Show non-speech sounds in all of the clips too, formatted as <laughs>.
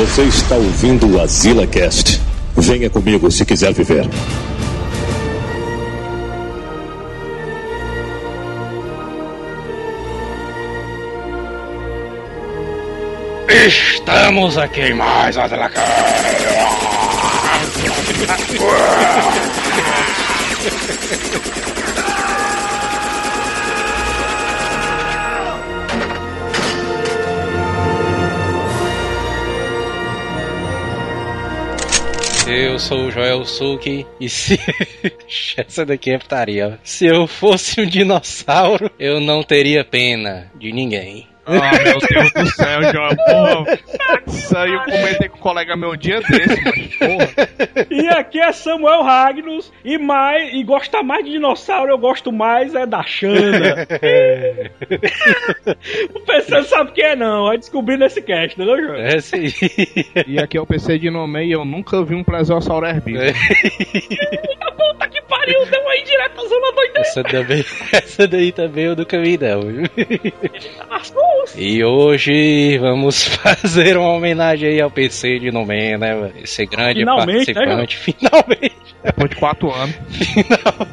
Você está ouvindo o Azila Cast. Venha comigo se quiser viver. Estamos aqui em mais Azila <laughs> Eu sou o Joel Suki e se. <laughs> Essa daqui é putaria. Se eu fosse um dinossauro, eu não teria pena de ninguém. Ah, meu Deus do céu, João. Porra. Isso aí eu comentei com um colega meu um dia desse, mano. Porra. E aqui é Samuel Magnus e mais e gosta mais de dinossauro, eu gosto mais é da Xanda. <laughs> o PC sabe quem é não, vai descobrir nesse cast, entendeu, João? É sim. E aqui é o PC de nome e eu nunca vi um plesiosauro herbívoro. Eita puta pariu, deu aí direto zona doida. Essa, também, <laughs> essa daí também eu nunca vi, não. E hoje vamos <laughs> fazer uma homenagem aí ao PC de Nomé, né? velho? Esse grande Finalmente, né, participante. finalmente, Depois de quatro anos. <laughs> final,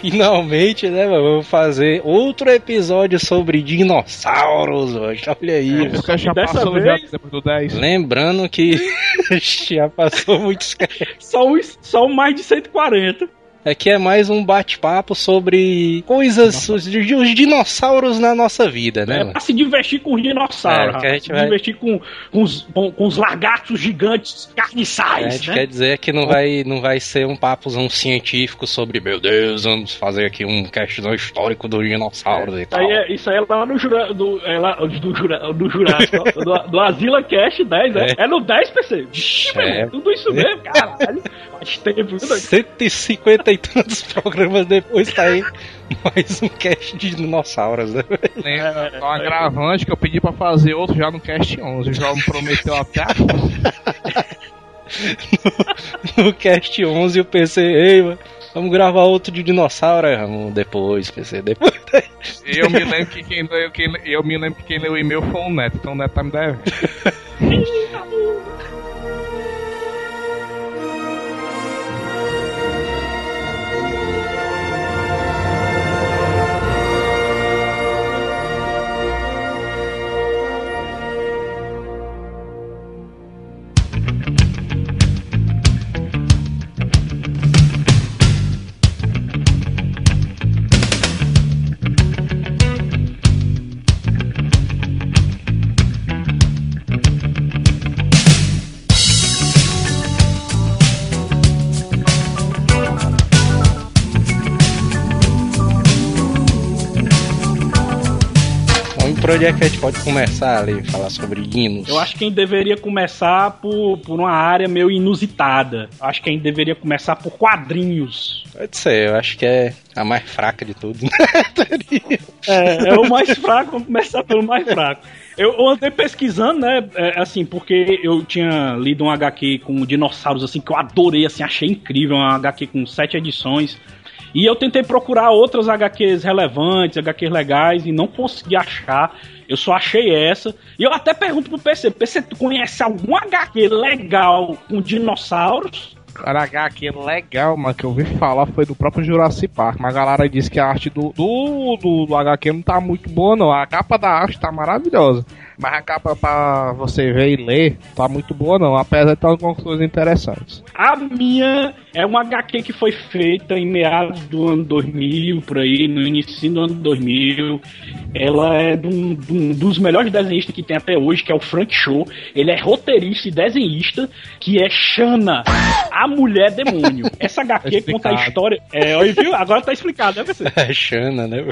finalmente, né? mano? Vamos fazer outro episódio sobre dinossauros hoje. Olha aí. Caras já Dessa passou vez- já do 10. Lembrando que já passou muitos. Só, os, só mais de 140. Aqui é mais um bate-papo sobre coisas, os, os dinossauros na nossa vida, né? É mano? pra se divertir com os dinossauros, É, a gente se vai- divertir com, com, os, com, com os lagartos gigantes A carniçais, gente né? quer dizer que não vai, não vai ser um papozão científico sobre, meu Deus, vamos fazer aqui um questão histórico dos dinossauros e Isso tal. aí, é, isso aí é lá no Jura, do, é lá, do, Jura, do Jurássico, do, do Azila Cast 10, né? É. É, no 10, PC. Vixe, É. tudo isso mesmo, caralho. Faz tempo, viu, doido? 150 e tantos <laughs> programas depois tá aí mais um cast de dinossauros, né? Lembra do agravante que eu pedi pra fazer outro já no Cast 11. O João me prometeu até a <laughs> No cast 11 o PC, ei, mano, vamos gravar outro de dinossauro, vamos depois, PC, depois. Eu me lembro que quem leu, quem, eu me lembro que quem leu o e-mail foi o Neto, então o Neto tá me devendo. <laughs> por onde é que a gente pode começar ali, falar sobre dinos? Eu acho que a gente deveria começar por, por uma área meio inusitada. Eu acho que a gente deveria começar por quadrinhos. Pode ser, eu acho que é a mais fraca de tudo. <laughs> É, é o mais fraco, vamos começar pelo mais fraco. Eu, eu andei pesquisando, né, é, assim, porque eu tinha lido um HQ com dinossauros, assim, que eu adorei, assim, achei incrível, um HQ com sete edições. E eu tentei procurar outras HQs relevantes, HQs legais, e não consegui achar. Eu só achei essa. E eu até pergunto pro PC, PC, tu conhece algum HQ legal com dinossauros? Cara, HQ legal, mano, que eu ouvi falar foi do próprio Jurassic Park, mas a galera disse que a arte do, do, do, do HQ não tá muito boa, não. A capa da arte tá maravilhosa, mas a capa pra você ver e ler tá muito boa, não, apesar de ter algumas coisas interessantes. A minha é uma HQ que foi feita em meados do ano 2000, por aí, no início do ano 2000. Ela é de um, de um dos melhores desenhistas que tem até hoje, que é o Frank Show. Ele é roteirista e desenhista, que é Shana, a mulher demônio. <laughs> Essa HQ conta a história. É, viu? Agora tá explicado, né, você? <laughs> É Xana, né?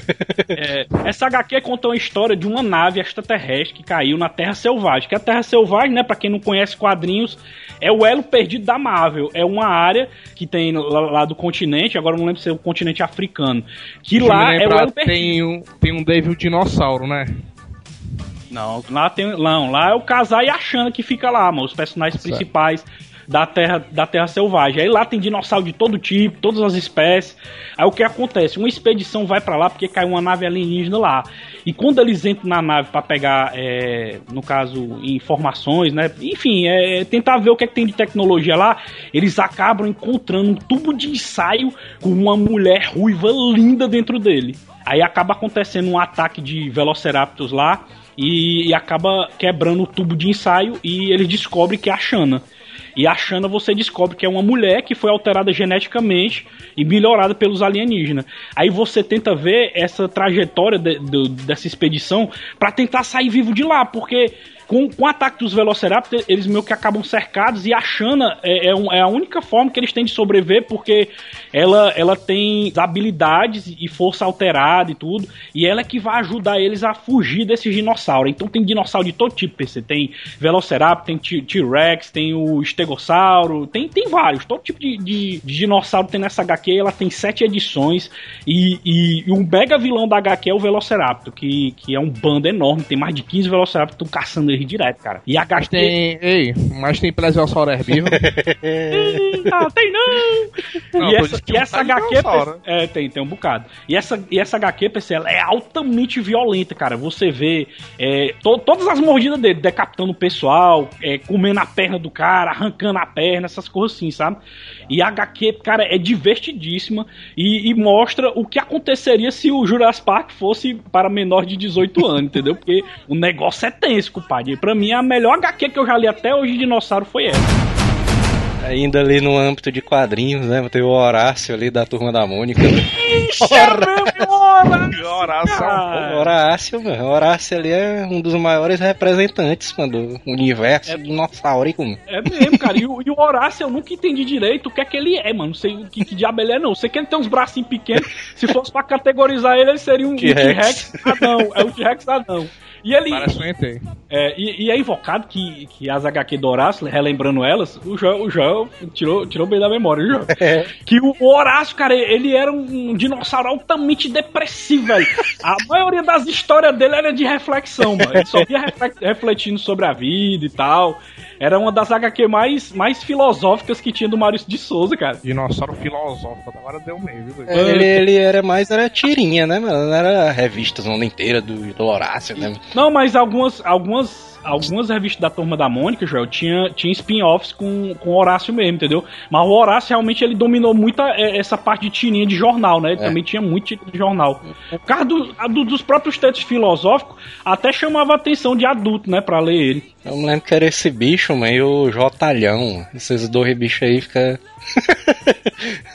É, essa HQ conta uma história de uma nave extraterrestre que caiu na Terra Selvagem. Que a Terra Selvagem, né, pra quem não conhece quadrinhos, é o elo perdido da Marvel. É uma área que tem lá, lá do continente, agora não lembro se é o continente africano. Que eu lá é o elo perdido. tem um, tem um Devil Dinossauro, né? Não, lá tem. Não, lá é o Casar e a Xana que fica lá, mano. Os personagens Certo. principais. da terra, da terra selvagem. Aí lá tem dinossauro de todo tipo, todas as espécies. Aí o que acontece? Uma expedição vai para lá porque caiu uma nave alienígena lá. E quando eles entram na nave para pegar, é, no caso, informações, né? Enfim, é, tentar ver o que, é que tem de tecnologia lá, eles acabam encontrando um tubo de ensaio com uma mulher ruiva linda dentro dele. Aí acaba acontecendo um ataque de Velociraptors lá e, e, acaba quebrando o tubo de ensaio e eles descobrem que é a Shana. E a Shana você descobre que é uma mulher que foi alterada geneticamente e melhorada pelos alienígenas. Aí você tenta ver essa trajetória de, de, dessa expedição para tentar sair vivo de lá, porque com, com o ataque dos Velociraptors, eles meio que acabam cercados e a Shana é, é, um, é, a única forma que eles têm de sobreviver, porque ela, ela tem habilidades e força alterada e tudo, e ela é que vai ajudar eles a fugir desses dinossauros. Então tem dinossauro de todo tipo, PC. Tem Velociraptor, tem T-Rex, tem o Estegossauro, tem, tem vários. Todo tipo de, de, de, dinossauro tem nessa HQ, ela tem sete edições, e, e, e um mega vilão da HQ é o Velociraptor, que, que é um bando enorme, tem mais de 15 Velociraptors que estão caçando direto, cara. E a Mas tem, ei, mas tem plesiosauro herbívoro? não, <laughs> tem não! não e essa, e essa HQ, é, tem, tem um bocado. E essa, e essa HQ, PC, ela é altamente violenta, cara. Você vê é, to, todas as mordidas dele, decapitando o pessoal, é, comendo a perna do cara, arrancando a perna, essas coisas assim, sabe? E a HQ, cara, é divertidíssima e, e, mostra o que aconteceria se o Jurassic Park fosse para menor de 18 anos, entendeu? Porque o negócio é tenso, compadre. E pra mim, a melhor HQ que eu já li até hoje de dinossauro foi essa. Ainda ali no âmbito de quadrinhos, né? Tem o Horácio ali da turma da Mônica. Né? Horácio! <laughs> Horácio, Horácio, mano. Horácio ali é um dos maiores representantes mano, do universo é, dinossaurico. Mano. É mesmo, cara. E o, e o, Horácio eu nunca entendi direito o que é que ele é, mano. Não sei o que, que diabo ele é, não. Sei que ele tem uns bracinhos pequenos. Se fosse pra categorizar ele, ele seria um T-Rex Adão. É o T-Rex Adão. E ele. Parece um ET. É, e, e, é invocado que, que as HQ do Horácio, relembrando elas, o Joel, o Joel tirou, tirou bem da memória, viu, é. Que o, Horácio, cara, ele era um, dinossauro altamente depressivo, velho. A maioria das histórias dele era de reflexão, mano. Ele só ia refletindo sobre a vida e tal. Era uma das HQ mais, mais filosóficas que tinha do Maurício de Souza, cara. Dinossauro filosófico, agora deu meio, viu? É, ele, ele era mais, era tirinha, né, mano? Não era revista zona inteira do, do Horácio, né? Não, mas algumas, algumas algumas revistas da Turma da Mônica, Joel, tinha, tinha spin-offs com, com o Horácio mesmo, entendeu? Mas o Horácio realmente ele dominou muito a, é, essa parte de tirinha de jornal, né? Ele é. também tinha muito tirinha de jornal. Por causa do, do, dos próprios textos filosóficos, até chamava a atenção de adulto, né, pra ler ele. Eu me lembro que era esse bicho, mano, e o Jotalhão. Esses dois bichos aí ficam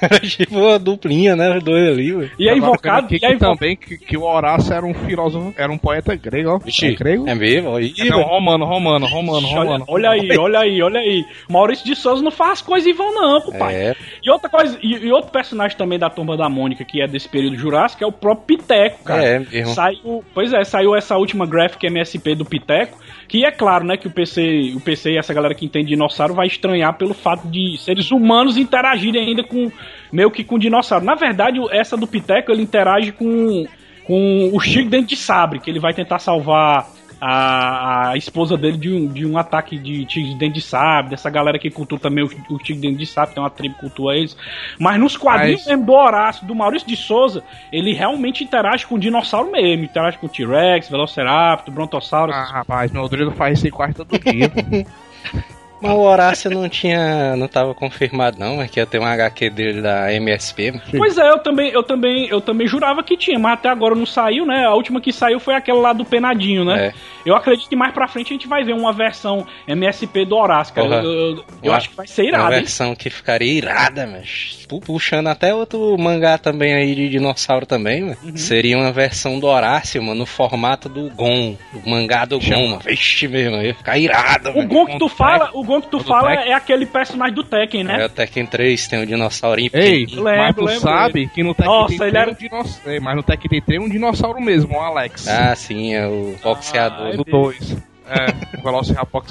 era tipo uma duplinha, né? Os dois ali, velho. E é invocado. Que, que também que, que, o Horácio era um filósofo, era um poeta grego, ó. Vixe, é grego? É mesmo? Aí, é, não, romano, romano, romano, romano. Olha, aí, olha aí, olha aí. Maurício de Souza não faz coisa em vão, não, pai. É. E outra coisa, e, e, outro personagem também da turma da Mônica, que é desse período jurássico, é o próprio Piteco, cara. É, mesmo. Saiu, pois é, saiu essa última graphic MSP do Piteco, que é claro, né, que o PC, o PC e essa galera que entende dinossauro vai estranhar pelo fato de seres humanos interagirem ainda com meio que com dinossauro. Na verdade, essa do Piteco ele interage com com o Chico dentro de sabre, que ele vai tentar salvar a, a esposa dele de um, de um ataque de tigre de dente de sabre, dessa galera que cultua também o, o tigre de dente de sabre, tem uma tribo que cultua eles. Mas nos quadrinhos Mas... do Horácio, do Maurício de Souza, ele realmente interage com o dinossauro mesmo, interage com o T-Rex, Velociraptor, Brontossauro. Ah, rapaz, meu Drilo faz esse quarto todo dia. <laughs> Mas o Horácio não tinha. não tava confirmado, não, mas que ia ter um HQ dele da MSP. Pois é, eu também, eu também, eu também jurava que tinha, mas até agora não saiu, né? A última que saiu foi aquela lá do Penadinho, né? É. Eu acredito que mais pra frente a gente vai ver uma versão MSP do Horácio, cara. Eu, eu, eu acho que vai ser irada. Uma versão hein? que ficaria irada, mas. Puxando até outro mangá também aí de dinossauro também, mano. Uhum. Seria uma versão do Horácio, mano, no formato do Gon. O mangá do Gon, mano. Vixe mesmo, ia ficar irado, O Gon que tu fala, o Gon que tu fala é aquele personagem do Tekken, né? É o Tekken 3, tem um dinossaurinho Ei, lembro, mas tu lembro sabe que no Tekken Nossa, ele era... um dinossauro. Mas no Tekken tem um dinossauro mesmo, o Alex. Ah, sim, é o boxeador. Ah, é do 2. É, o Velociraptor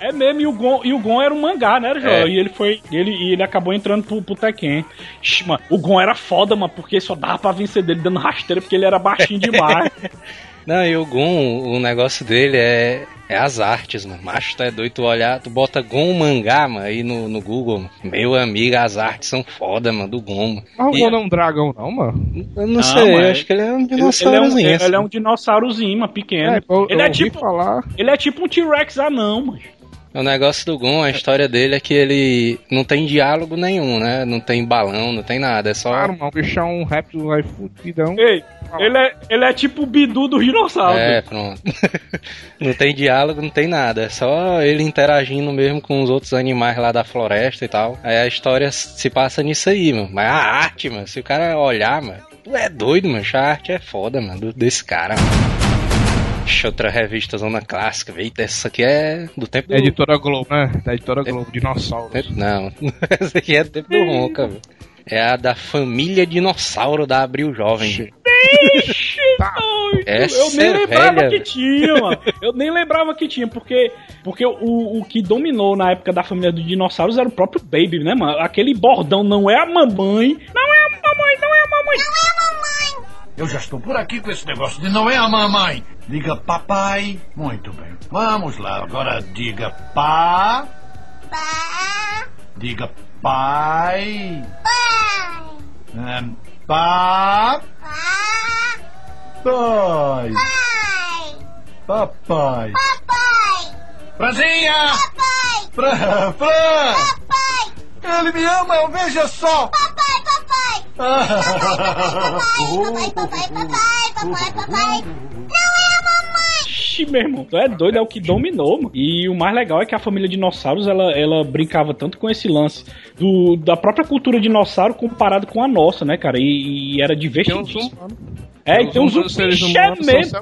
É mesmo, e o, Gon, e o Gon era um mangá, né, João? É. E ele foi. Ele, e ele acabou entrando pro, pro Tekken. mano, o Gon era foda, mano, porque só dava pra vencer dele dando rasteira, porque ele era baixinho <laughs> demais. Não, e o Gon, o negócio dele é É as artes, mano. Macho, tu é doido, tu olhar, tu bota Gon mangá, mano, aí no, no Google, mano. Meu amigo, as artes são foda, mano, do Gon, mano. Mas o E- Gon não é um dragão, não, mano. Eu não, Não, sei, eu é- acho que ele é um Ele, ele é um, dinossaurozinho. ele, assim. é um dinossaurozinho, mano, pequeno. É, eu, ele, eu é tipo, falar. ele é tipo um T-Rex anão, mano. O negócio do Gon, a história dele é que ele não tem diálogo nenhum, né? Não tem balão, não tem nada, é só... Claro, mano, bicho é um réptil aí fudidão. Ei, ele é, ele é tipo o Bidu do dinossauro. É, pronto. <laughs> não tem diálogo, não tem nada. É só ele interagindo mesmo com os outros animais lá da floresta e tal. Aí a história se passa nisso aí, mano. Mas a arte, mano, se o cara olhar, mano, tu é doido, mano. A arte é foda, mano, do- desse cara, mano. Deixa outra revista zona clássica, eita, essa aqui é do tempo do... Da editora Globo, né? Da editora Globo, dinossauro. Não, <laughs> essa aqui é do tempo do Ronca, velho. É a da família dinossauro da Abril Jovem. Tá. Essa eu nem é lembrava velha, que tinha, mano. Eu nem lembrava que tinha, porque, porque o, o que dominou na época da família dos dinossauros era o próprio Baby, né, mano? Aquele bordão não é a mamãe, não é a mamãe, não é a mamãe. Eu já estou por aqui com esse negócio de não é a mamãe. Diga papai. Muito bem. Vamos lá. Agora diga pá. Diga pai. Ahn, pá. Pai. Papai. Franzinha! Fran! Fran! Ele me ama, eu veja só! Ixi, meu irmão, tu é doido, é o que dominou, mano. E o mais legal é que a família dinossauros, ela, ela brincava tanto com esse lance do, da própria cultura dinossauro comparado com a nossa, né, cara? E, e era divertidíssimo. É, tem uns seres bicho é humanos mesmo.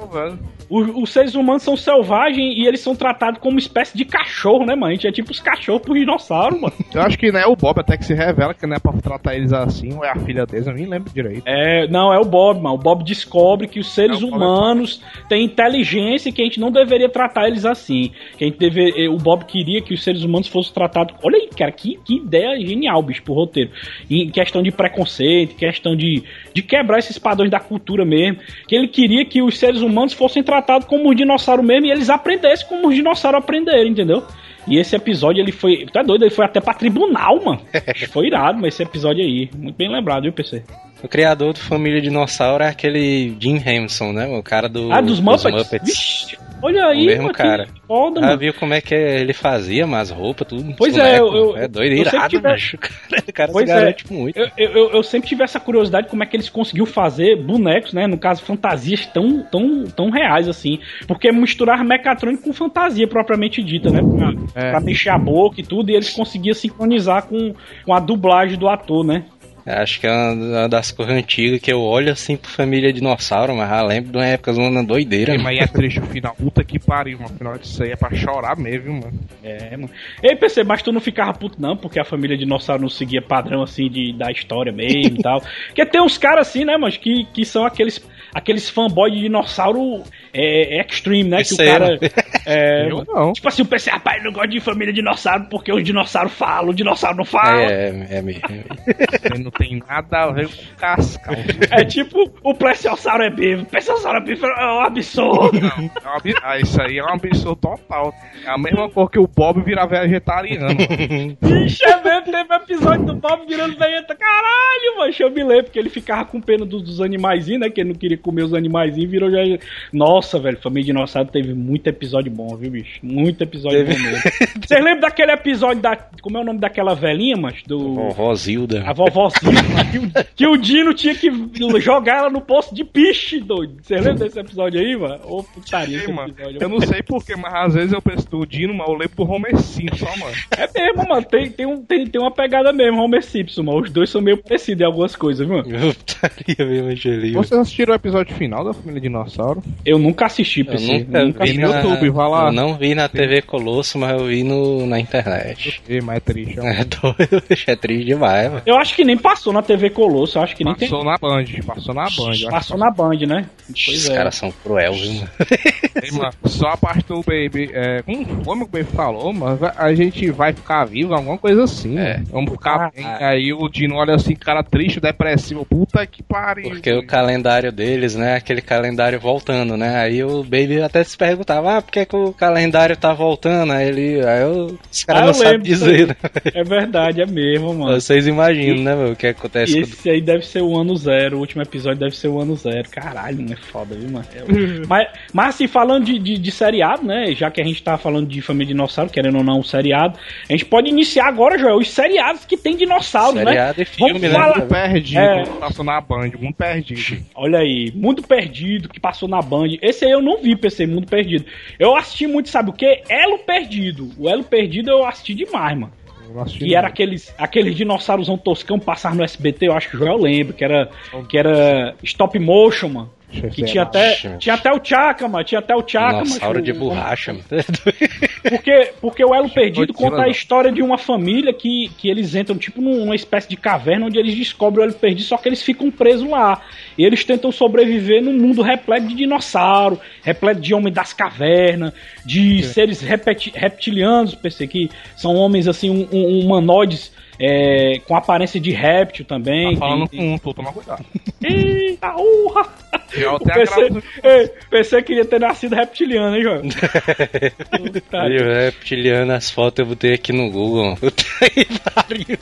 Os, os seres humanos são selvagens e eles são tratados como uma espécie de cachorro, né, mano? A gente é tipo os cachorros pro dinossauro, mano. <laughs> Eu acho que né, o Bob até que se revela que não é pra tratar eles assim, ou é a filha deles, eu nem lembro direito. É, não, é o Bob, mano. O Bob descobre que os seres É, é humanos têm inteligência e que a gente não deveria tratar eles assim. Que a gente deve, eh, o Bob queria que os seres humanos fossem tratados. Olha aí, cara, que, que ideia genial, bicho, pro roteiro. Em questão de preconceito, em questão de, de quebrar esses padrões da cultura mesmo. Que ele queria que os seres humanos fossem tratados como os dinossauros mesmo e eles aprendessem como os dinossauros aprenderam, entendeu? E esse episódio, ele foi. É doido? Ele foi até pra tribunal, mano. <laughs> Foi irado, mas esse episódio aí. Muito bem lembrado, viu, PC? O criador do Família Dinossauro é aquele Jim Henson, né? O cara do, Ah, dos Muppets? Vixe, olha aí, O mesmo mano, que cara. Foda, Já mano. viu como é que ele fazia, mas roupas, tudo. Pois é, eu- eu- É doido, eu sempre irado, tive- bicho. O <laughs> cara, o cara Pois se é. garante muito. Eu, eu, eu sempre tive essa curiosidade como é que eles conseguiu fazer bonecos, né? No caso, fantasias tão, tão, tão reais assim. Porque misturar mecatrônico com fantasia propriamente dita, né? Pra, É. pra mexer a boca e tudo, e eles conseguiam sincronizar com, com a dublagem do ator, né? Acho que é uma das coisas antigas que eu olho assim pro Família Dinossauro, mas já lembro de uma época zona doideira. Ei, mano. mas é triste o final. Puta que pariu, mano. Final disso aí é pra chorar mesmo, viu, mano. É, mano. Ei, PC, mas tu não ficava puto não, porque a família dinossauro não seguia padrão assim de, da história mesmo e tal. <laughs> Porque tem uns caras assim, né, mas que, que são aqueles aqueles fanboy de dinossauro é, extreme, né? Que o Isso cara. É, <laughs> Eu não. Tipo assim, o PC, rapaz, não gosto de família dinossauro porque os dinossauros falam, o dinossauro não fala. É, É, é, é mesmo. Ele não tem nada a ver com cascal. tipo, o plesiosauro é bife, o plesiosauro é bife é um absurdo. É um ah, isso aí é um absurdo total. É a mesma cor que o Bob virar vegetariano. Bicho, é mesmo, teve episódio do Bob virando vegeta. Caralho, mano, eu me lembro, porque ele ficava com pena dos, dos animaizinhos, né? Que ele não queria comer os animaizinhos, virou já. Nossa, velho, Família Dinossauro teve muito episódio bom, viu, bicho? Muito episódio Teve. bom mesmo. Vocês lembram daquele episódio da. Como é o nome daquela velhinha, mas? Do. Vovó Zilda. A que, <laughs> o, que o Dino tinha que jogar ela no poço de piche, doido. Você lembra desse episódio aí, mano? Ô, putaria esse Ei, mano, episódio. eu não sei porquê, mas às vezes eu penso do Dino, mas eu lembro do Homer Simpson, só, mano. É mesmo, mano. Tem, tem, um, tem, tem uma pegada mesmo, Homer Simpson, mano. Os dois são meio parecidos em algumas coisas, viu, mano? Putaria <laughs> mesmo, Angelina. Vocês assistiram o episódio final da Família Dinossauro? Eu nunca assisti, Eu PC. nunca, Eu nunca vi vi na, no YouTube, vai lá. Eu não vi na TV Colosso, mas eu vi no, na internet. Ei, mas é triste. ó. É doido, <laughs> é triste demais, mano. Eu acho que nem passou na TV Colosso, eu acho que nem tem. Passou na Band, passou na Band. Passou na Band, né? Os Pois é. caras são cruel, viu, mano? <laughs> Ei, mano, só a parte do Baby. É, como, o Baby falou, mas a gente vai ficar vivo, alguma coisa assim. É, vamos ficar bem. Aí o Dino olha assim, cara triste, depressivo. Puta que pariu. Porque o calendário deles, né? Aquele calendário voltando, né? Aí o Baby até se perguntava, ah, por que, que o calendário tá voltando? Aí ele. Aí eu, os caras Ah, não sabem lembro dizer, né? É verdade, é mesmo, mano. Vocês imaginam, né, meu, o que acontece E com esse aí deve ser o ano zero, o último episódio deve ser o ano zero. Caralho, não é foda, viu, mano? É- <laughs> mas, mas assim, falando de, de, de seriado, né? Já que a gente tá falando de Família Dinossauro, querendo ou não, um seriado, a gente pode iniciar agora, Joel, os seriados que tem dinossauros, né? Seriado e filme, Vamos né? falar- Muito perdido, É. passou na Band, muito perdido. Olha aí, Mundo Perdido, que passou na Band. Esse aí eu não vi, PC, Mundo Perdido. Eu assisti muito, sabe o quê? Elo Perdido. O Elo Perdido eu assisti demais, mano. Eu não assisti Que era aqueles, aqueles dinossauros toscão passar no SBT, eu acho que o Joel lembra, que era, que era stop motion, mano. Que tinha até, tinha até o Chaka, mano. Tinha até o Chaka, Dinossauro de borracha, mano. <laughs> Porque, porque o Elo Perdido conta a história de uma família que, que eles entram tipo numa espécie de caverna onde eles descobrem o Elo Perdido, só que eles ficam presos lá. E eles tentam sobreviver num mundo repleto de dinossauro, repleto de homem das cavernas, de seres repeti- reptilianos, pensei que são homens assim, um, um- humanoides é, com aparência de réptil também. Tá falando com um, tô tomando cuidado. <laughs> Eita, urra! Eu O até PC, agravo- Ei, PC queria ter nascido reptiliano, hein, João? <laughs> Reptiliano, as fotos eu botei aqui no Google. <laughs> que.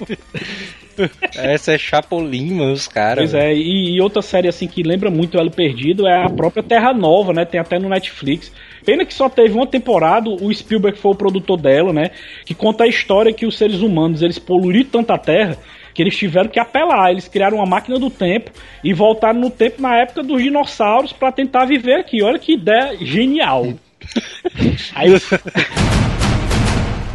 Essa é Chapolin, mano, os caras. Pois é, e, e outra série assim que lembra muito o Elo Perdido é a própria Terra Nova, né? Tem até no Netflix. Pena que só teve uma temporada, o Spielberg foi o produtor dela, né? Que conta a história que os seres humanos, eles poluíram tanta terra que eles tiveram que apelar. Eles criaram uma máquina do tempo e voltaram no tempo na época dos dinossauros pra tentar viver aqui. Olha que ideia genial. <laughs> Aí,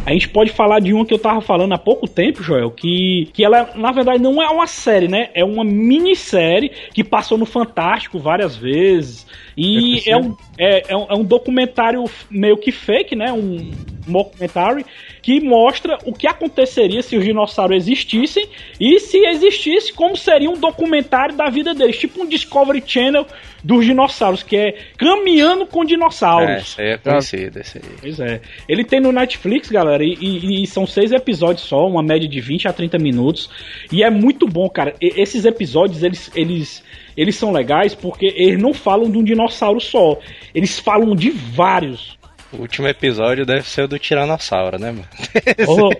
a gente pode falar de uma que eu tava falando há pouco tempo, Joel, que, que ela, na verdade, não é uma série, né? É uma minissérie que passou no Fantástico várias vezes. E é um, é, é um, é um documentário meio que fake, né? Um documentário que mostra o que aconteceria se os dinossauros existissem e se existisse, como seria um documentário da vida deles. Tipo um Discovery Channel dos dinossauros, que é Caminhando com É, Dinossauros. aí é conhecido, esse aí. Pois é. Ele tem no Netflix, galera, e, e- e são seis episódios só, uma média de 20 a 30 minutos. E é muito bom, cara. E- esses episódios, eles, eles, eles são legais porque eles não falam de um dinossauro só. Eles falam de vários. O último episódio deve ser o do Tiranossauro, né, mano?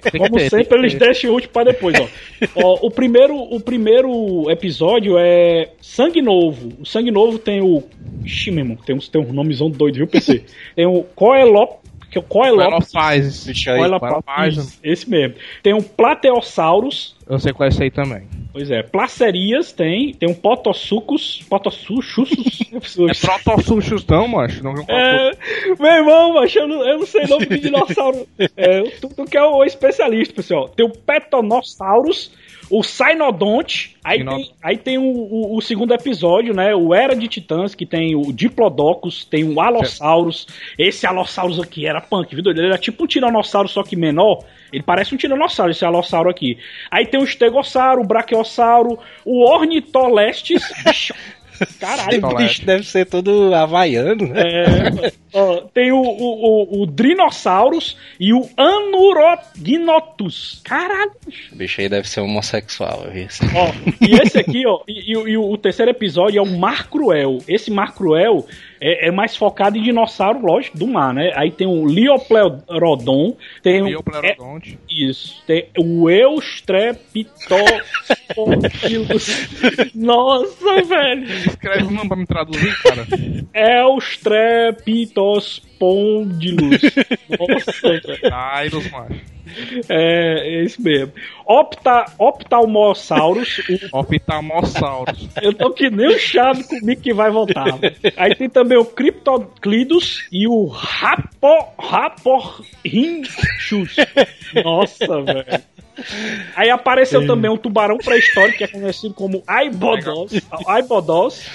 Que <laughs> como sempre, eles deixam o último pra depois, ó. <laughs> Ó, o, primeiro, o primeiro episódio é Sangue Novo. O Sangue Novo tem o. Ixi, meu irmão, tem uns, tem uns nomezão doido, viu, PC? <laughs> Tem o Coelop. Que é o Coelop. Coelophysis. Bicho aí. Coelophysis. Esse mesmo. Tem um Plateosaurus. Eu sei qual é esse aí também. Pois é, Placerias tem. Tem um Potossucus. Potossuchus. É protossuchus não, macho. Não viu qual É, meu irmão, macho, eu não, eu não sei o nome de dinossauro. É, tu, tu que é o especialista, pessoal. Tem o Petonosaurus, o Cynodonte, aí Sino- tem, aí tem o, o- o segundo episódio, né? O Era de Titãs, que tem o Diplodocus, tem o Allosaurus. Esse Allosaurus aqui era punk, viu? Ele era tipo um tiranossauro, só que menor. Ele parece um tiranossauro, esse Allosauro aqui. Aí tem o Stegossauro, o Brachiosauro, o Ornitolestes. <laughs> <laughs> Caralho, O bicho deve ser todo havaiano, né? é, ó, tem o, o, o, o Drinosaurus e o Anurognotus. Caralho. O bicho aí deve ser homossexual, eu vi isso. Ó, e esse aqui, ó, e, e e o terceiro episódio é o Mar Cruel. Esse Mar Cruel é, é mais focado em dinossauro, lógico, do mar, né? Aí tem o Liopleurodon, tem o. é o Plerodonte. Isso. Tem o Eustrepitophilus. <laughs> Nossa, velho. Escreve o nome pra me traduzir, cara. Eustrepitospondylus. <laughs> Nossa, velho. Kairos, macho. <laughs> É, é isso mesmo. Opta, Optalmosaurus. o- Optamossauros. <laughs> eu tô que nem o chave comigo que vai voltar. Aí tem também o Cryptoclidus e o Rapo, Raporrinchus. Nossa, velho. Aí apareceu também um tubarão pré-histórico que é conhecido como Aibodos. Aibodos.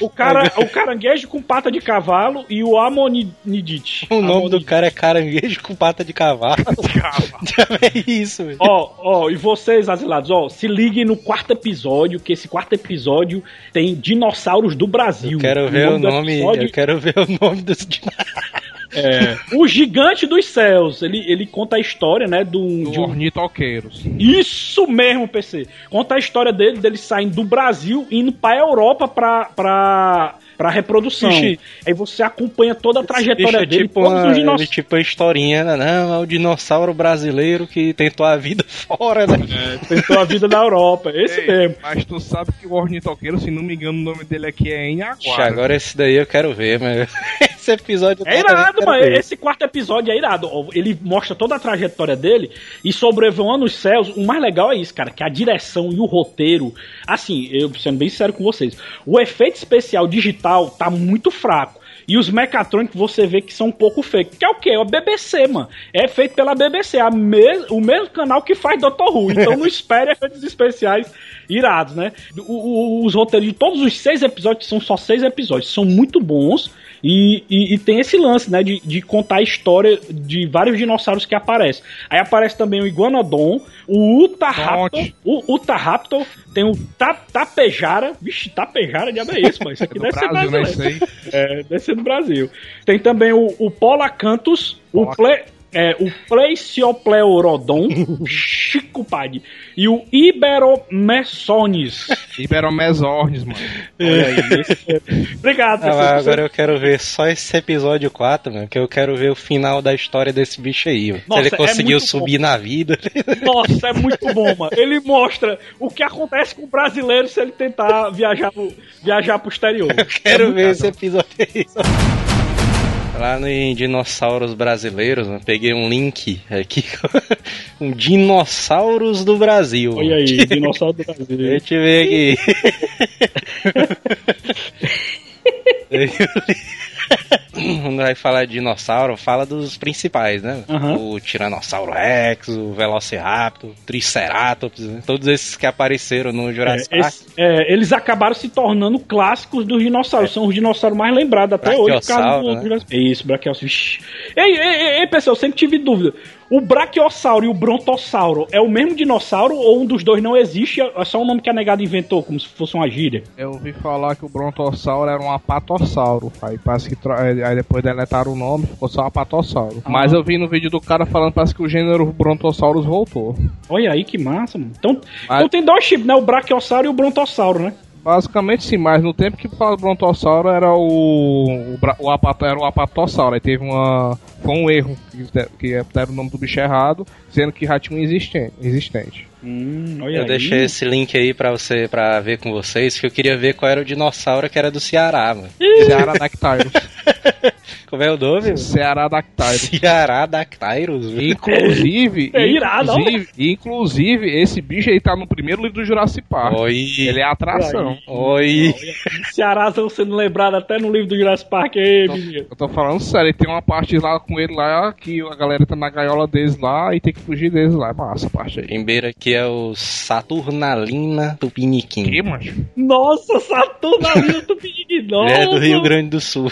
O, cara, o caranguejo com pata de cavalo e o Amonidite. O nome do cara é caranguejo com pata de cavalo. <laughs> é isso, velho. Ó, ó, e vocês, asilados, ó, se liguem no quarto episódio, que esse quarto episódio tem dinossauros do Brasil. Quero ver o do nome, episódio eu quero ver o nome dos dinossauros. É, o Gigante dos Céus, ele, ele conta a história, né, do, Do de um ornitoqueiros. Isso mesmo, PC. Conta a história dele, dele saindo do Brasil, indo pra Europa pra, pra, pra reprodução. Ixi. Aí você acompanha toda a trajetória é dele, tipo todos uma, é tipo uma historinha, né? Não, é o dinossauro brasileiro que tentou a vida <laughs> fora, né? <laughs> Tentou a vida na Europa. Esse Ei, mesmo. Mas tu sabe que o ornitoqueiro, se não me engano, o nome dele aqui é Ixi, Enhaguara. agora esse daí eu quero ver, mas <laughs> esse episódio É irado, mano. Esse quarto episódio é irado. Ele mostra toda a trajetória dele e sobrevoando os céus. O mais legal é isso, cara, que a direção e o roteiro. Assim, eu sendo bem sincero com vocês, o efeito especial digital tá muito fraco. E os mecatrônicos você vê que são um pouco fake. Que é o quê? É o BBC, mano. É feito pela BBC, a mes o mesmo canal que faz Doctor Who. Então não <laughs> espere efeitos especiais irados, né? O- o- os roteiros de todos os seis episódios são só seis episódios. São muito bons. E, e- e tem esse lance, né, de, de contar a história de vários dinossauros que aparecem. Aí aparece também o Iguanodon, o Utahraptor, o Utahraptor, tem o Ta- Tapejara, vixe, Tapejara, diabo é isso, mas isso aqui do deve ser Brasil, né? brasileiro. Isso aí. É, deve ser do Brasil. Tem também o, o Polacanthus, o Ple, é, o Plesiopleurodon, <laughs> Chico Padre, e o Iberomessones. Iberomesórnis, mano. Olha aí, esse é- Obrigado, Ah, agora eu quero ver só esse episódio 4, mano, que eu quero ver o final da história desse bicho aí, mano. Nossa, Se ele é conseguiu muito subir na vida. <laughs> Nossa, é muito bom, mano. Ele mostra o que acontece com o brasileiro se ele tentar viajar pro, viajar pro exterior. Quero É muito ver esse episódio aí. Lá em Dinossauros Brasileiros, eu peguei um link aqui. <laughs> um Dinossauros do Brasil. Olha aí, <laughs> dinossauro do Brasil. Deixa eu ver aqui. <laughs> <laughs> Quando vai falar de dinossauro, fala dos principais, né? Aham. O Tiranossauro Rex, o Velociraptor, o Triceratops, né? todos esses que apareceram no Jurassic É, Park. é, eles acabaram se tornando clássicos dos dinossauros. São os dinossauros mais lembrados até hoje. por causa do- do- Isso. Ei, ei, ei, ei, pessoal, eu sempre tive dúvida. O Brachiosauro e o Brontossauro é o mesmo dinossauro ou um dos dois não existe? É só um nome que a negada inventou, como se fosse uma gíria. Eu ouvi falar que o Brontossauro era um apatossauro. Aí parece que tro- aí depois deletaram o nome, ficou só apatossauro. Ah. Mas eu vi no vídeo do cara falando parece que o gênero Brontossauros voltou. Olha aí que massa, mano. Então, Mas- então tem dois tipos, né? O Brachiosauro e o Brontossauro, né? Basicamente sim, mas no tempo que fala Brontossauro era o. O, o apato, era o apatossauro. Aí teve uma. Foi um erro que, que deram o nome do bicho errado, dizendo que já tinha um existente. existente. Hum, olha Eu aí. deixei esse link aí pra você para ver com vocês, que eu queria ver qual era o dinossauro que era do Ceará, mano. Ceará Dactylus. <laughs> Como é o nome? Ceará Dactylus. Ceará. Inclusive, <laughs> É irado, inclusive, inclusive, esse bicho aí tá no primeiro livro do Jurassic Park. Oi. Ele é atração. Oi. Ceará estão sendo lembrados até no livro do Jurassic Park aí, menino. Eu tô falando sério, ele tem uma parte lá com ele lá que a galera tá na gaiola deles lá e tem que fugir deles lá. É massa a parte aí. Primeiro aqui é o Saturnalina Tupiniquim. Que, mancho? Nossa, Saturnalina do Piniquim. Ele é do Rio Grande do Sul.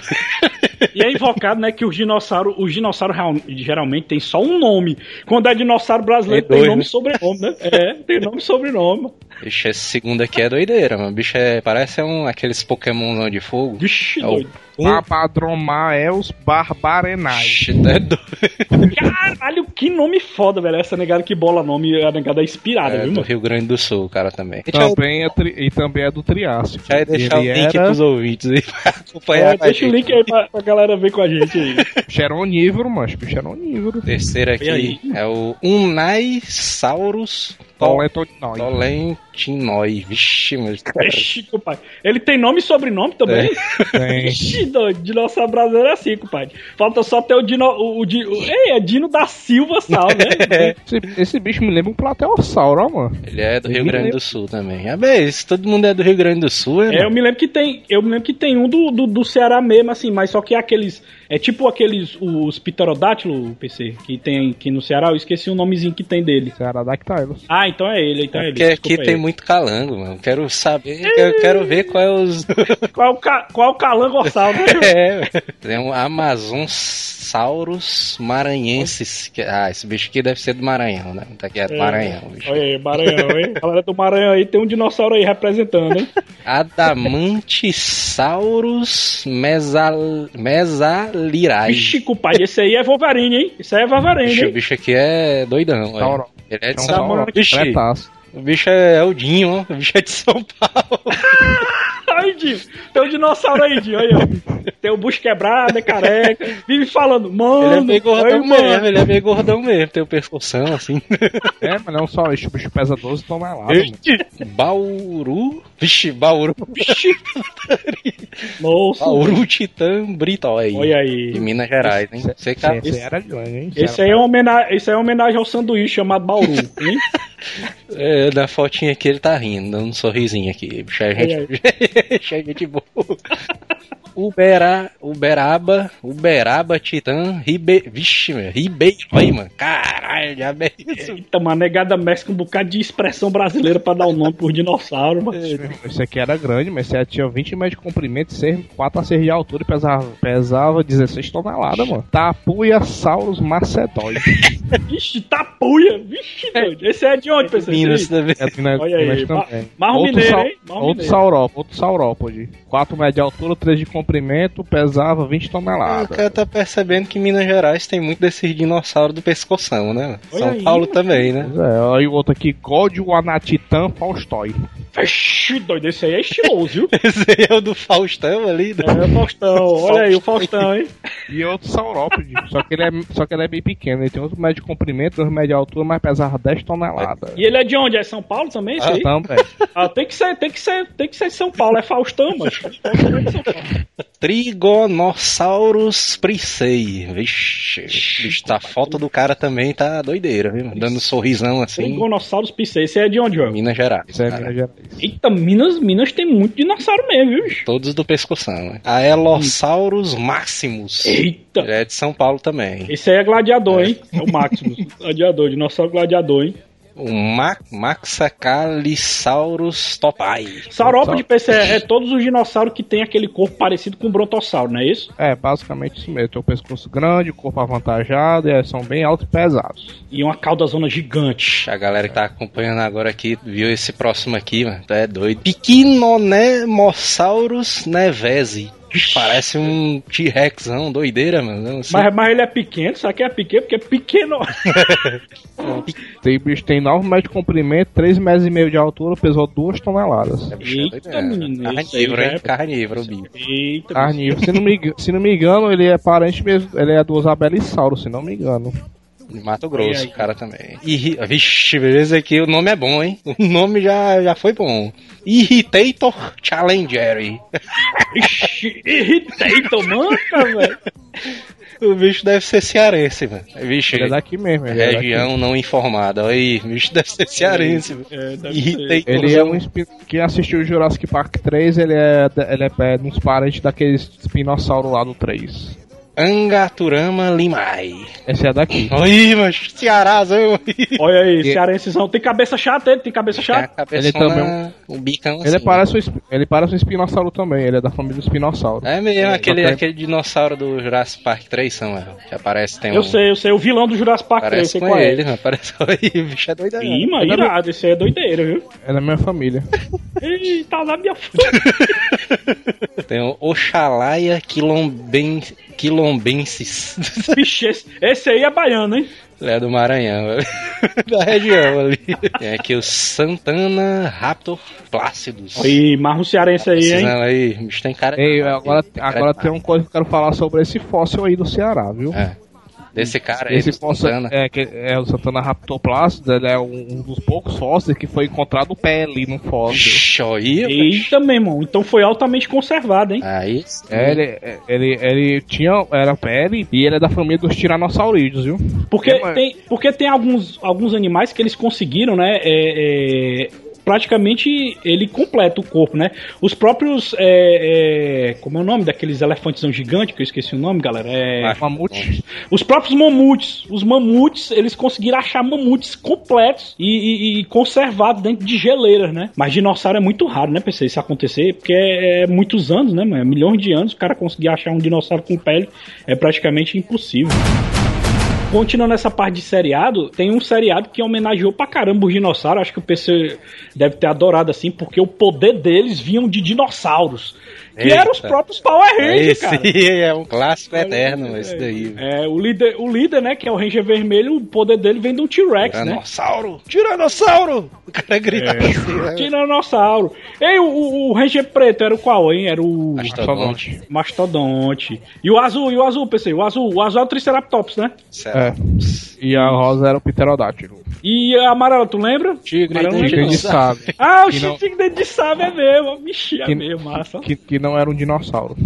E é invocado, né, que os dinossauros, os dinossauros geralmente tem só um nome. Quando é dinossauro brasileiro, É tem nome né? e sobrenome, né? É, tem nome e sobrenome. Bicho, esse segundo aqui é doideira, mano. Bicho é, parece um, aqueles Pokémon de fogo. Vixe, É o- doido. Um- Papadromaeus barbarenais. É doido. Caralho, que nome foda, velho. Essa negada que bola nome, a negada é inspirada, É viu, do mano? Rio Grande do Sul, o cara também. Também é tri- e também é do Triássico. vai deixar ele o link era pros ouvintes aí pra acompanhar É, deixa o link aí pra, pra galera ver com a gente aí. <laughs> bicho era onívoro, mancho. Bicho era onívoro. O terceiro aqui é o Unaisaurus Toletonóide. Tolentinoi. Vixe, mas cara. Vixe, compadre. Ele tem nome e sobrenome também? <laughs> Tem. Vixe, doido. Dinossauro brasileiro é assim, compadre. Falta só ter o Dino. O, o, o- ei, é Dino da Silva Sal, né? <laughs> Esse, esse bicho me lembra um plateossauro, ó, mano. Ele é do Rio me Grande lembra- do Sul também. É bem, se todo mundo é do Rio Grande do Sul, é, É, eu me lembro que tem. Eu me lembro que tem um do, do, do Ceará mesmo, assim, mas só que é aqueles. É tipo aqueles. Os pterodátilos, PC, que tem aqui no Ceará, eu esqueci o nomezinho que tem dele. Ceará Dactylus. Ah, então é ele, então é ele. Porque aqui desculpa tem aí. muito calango, mano. Quero saber, eu quero ver qual é os. <laughs> Qual é o, ca... Qual é o calangossauro, né? <laughs> é, tem um Amazon Dinossauros maranhenses. Que- Ah, esse bicho aqui deve ser do Maranhão, né? Tá aqui é do É. Maranhão, bicho. Olha aí, Maranhão, hein? A galera do Maranhão aí tem um dinossauro aí representando, hein? Adamantisaurus mesal... mesalirais. Vixe, compadre, esse aí é Wolverine, hein? Esse aí é Wolverine, Bicho, o hein? bicho aqui é doidão, olha. Sauron. Ele é de É um São Paulo. Vixe, tretaço. o bicho é o Dinho, ó. O bicho é de São Paulo. <laughs> Aí, Dinho, tem um dinossauro aí, Dinho, aí. Tem o bucho quebrado, é careca, vive falando, mano. Ele é meio gordão aí, mesmo, mano. ele é meio gordão mesmo. Tem o pescoção, assim. É, mas não só isso, o bicho pesa 12 toneladas. mano. Bauru. Vixe, Bauru. Vixe, Nossa, Bauru Titã Britói. olha De aí. Minas Gerais, hein? Você tá... Esse era grande, hein? Esse aí, é homenagem, esse aí é uma homenagem ao sanduíche chamado Bauru, hein? <laughs> É, na fotinha aqui ele tá rindo, dando um sorrisinho aqui. Bicho, gente, é <laughs> gente boa. Uberá, Uberaba, Uberaba, Titã, Ribe... Vixe, meu, Ribeiro aí, mano. Caralho, já é isso. Eita, mano, negada mescla um bocado de expressão brasileira pra dar o nome por dinossauro, mano. Esse aqui era grande, mas aí tinha 20 metros de comprimento, 6, 4 a 6 de altura e pesava, pesava 16 toneladas, mano. Tapuia Saurus Macedói. <laughs> Vixe, tapuia. Vixe, doido. Esse é de onde, pessoal? Minas Esse também. É de Minas- Olha aí, Minas também. Marro Outro Mineiro, hein? Marro Outro Mineiro. saurópode, outro saurópode. 4 metros de altura, 3 de comprimento, pesava 20 O toneladas. cara tá percebendo que Minas Gerais tem muito desses dinossauros do pescoção, né? Olha São aí, Paulo mano. também, né? Pois é, aí o outro aqui, Gódio Anatitan Faustói. Vixe, doido. Esse aí é estiloso, viu? <laughs> Esse aí é o do Faustão ali. né? É, Faustão. Olha aí, o Faustão, hein? E outro saurópode, só que, ele é, só que ele é bem pequeno. Ele tem outro metro de comprimento, 2 metros de altura, mas pesava 10 toneladas. E ele é de onde? É São Paulo também, esse aí? Também. Ah, tem que ser, tem que ser, tem que ser de São Paulo, é Faustão, mas. <laughs> É. Trigonossauros prisei. Vixe, tá, a foto do cara também tá doideira, viu? Dando um sorrisão assim. Trigonossauros Piscei. Esse é de onde, João? Minas Gerais. Isso é. Minas Gerais. Eita, Minas, Minas tem muito dinossauro mesmo, viu? Todos do pescoção, né? Aelosaurus maximus. Eita! É de São Paulo também. Esse aí é gladiador, hein? É o Maximus. <laughs> gladiador, dinossauro gladiador, hein? O Ma Maxacalisaurus topai. Saurópode, PC, é, é todos os dinossauros que tem aquele corpo parecido com o brontossauro, não é isso? É, basicamente isso mesmo. Tem o pescoço grande, o corpo avantajado, e são bem altos e pesados. E uma caudazona gigante. A galera que tá acompanhando agora aqui viu esse próximo aqui, mano. É doido. Piquinonemosaurus nevesi. Parece um T-Rexão, doideira, mano. Assim, Mas, mas ele é pequeno, sabe que é pequeno? Porque é pequeno. <laughs> Tem bicho tem 9 metros de comprimento, 3 metros e meio de altura, pesou 2 toneladas. é bicho Eita, é. menino, Carnívoro, hein? é- Carnívoro, bicho. Eita, Carnívoro. Se não, me, se não me engano, ele é parente mesmo. Ele é do Osabelisauro, se não me engano. De Mato Grosso, E o cara também. Irri... Vixe, beleza aqui, o nome é bom, hein? O nome já, já foi bom. Irritator Challenger. Ixi, Irritator, manca, velho. O bicho deve ser cearense, mano. Vixe, Ele é daqui mesmo. É daqui. região não informada. Aí, o bicho deve ser cearense, velho. É, deve ser. Irritator. Ele é um Quem assistiu o Jurassic Park 3, ele é, ele é, é uns parentes daqueles espinossauro lá do 3. Angaturama Limai. Esse é daqui. Oi, mas Cearazão. Olha aí, E- cearencisão. Tem cabeça chata, ele tem cabeça Tem chata. Ele também- o bicão Ele, assim. parece um, ele parece um espinossauro também, ele é da família do espinossauro. É mesmo, aquele, só que- aquele dinossauro do Jurassic Park 3, Samuel. Que aparece, tem um... Eu sei, eu sei, o vilão do Jurassic Park 3, Parece sei com qual ele, é. mano. Parece Oi, o bicho é doido. né? Ih, mas irado, esse aí é doideira, viu? É da minha família. Ih, tá na minha <laughs> frente. Tem o Oxalaia quilomben... quilombensis. Bicho, <laughs> esse, esse aí é baiano, hein? Ele é do Maranhão, <laughs> da região ali. Tem aqui o Santana Raptor Plácidos. Aí, marro cearense aí, hein? Não, aí, bicho tem cara Ei, agora, agora tem uma coisa que eu quero falar sobre esse fóssil aí do Ceará, viu? É. Desse cara aí, Esse do fóssil Santana. é, que é o Santana Raptoplácido, ele é um, um dos poucos fósseis que foi encontrado pele no fóssil. Aí, Eita, meu irmão. Então foi altamente conservado, hein? aí É, ele, ele, ele tinha, era pele e ele é da família dos tiranossaurídeos, viu? Porque É, mas- tem, porque tem alguns, alguns animais que eles conseguiram, né? é, é, praticamente ele completa o corpo, né? Os próprios. É, é, como é o nome daqueles elefantes gigantes, que eu esqueci o nome, galera? É, Mamute. os próprios mamutes. Os mamutes, eles conseguiram achar mamutes completos e, e- e conservados dentro de geleiras, né? Mas dinossauro é muito raro, né, PC, isso acontecer, porque é, é muitos anos, né, mano? É milhões de anos, o cara conseguir achar um dinossauro com pele é praticamente impossível. Continuando essa parte de seriado, tem um seriado que homenageou pra caramba os dinossauros. Acho que o PC deve ter adorado assim, porque o poder deles vinham de dinossauros. Que Eita. eram os próprios Power Rangers, Esse cara. <laughs> é um clássico eterno, esse daí. É, o líder, o líder, né, que é o Ranger Vermelho, o poder dele vem de um T-Rex, né? Tiranossauro! Tiranossauro! O cara grita assim, né? Tiranossauro. Ei, o, o, Ranger Preto era o qual, hein? Era o Mastodonte. Mastodonte. E o azul, e o azul, PC? O azul, o azul é o Triceratops, né? Certo. É. E a rosa era o pterodátilo. E a amarela, tu lembra? Tigre Quem lembro. sabe Ah, o dente de sábio é mesmo. Vixe, é Que- mesmo, massa. que, que não era um dinossauro.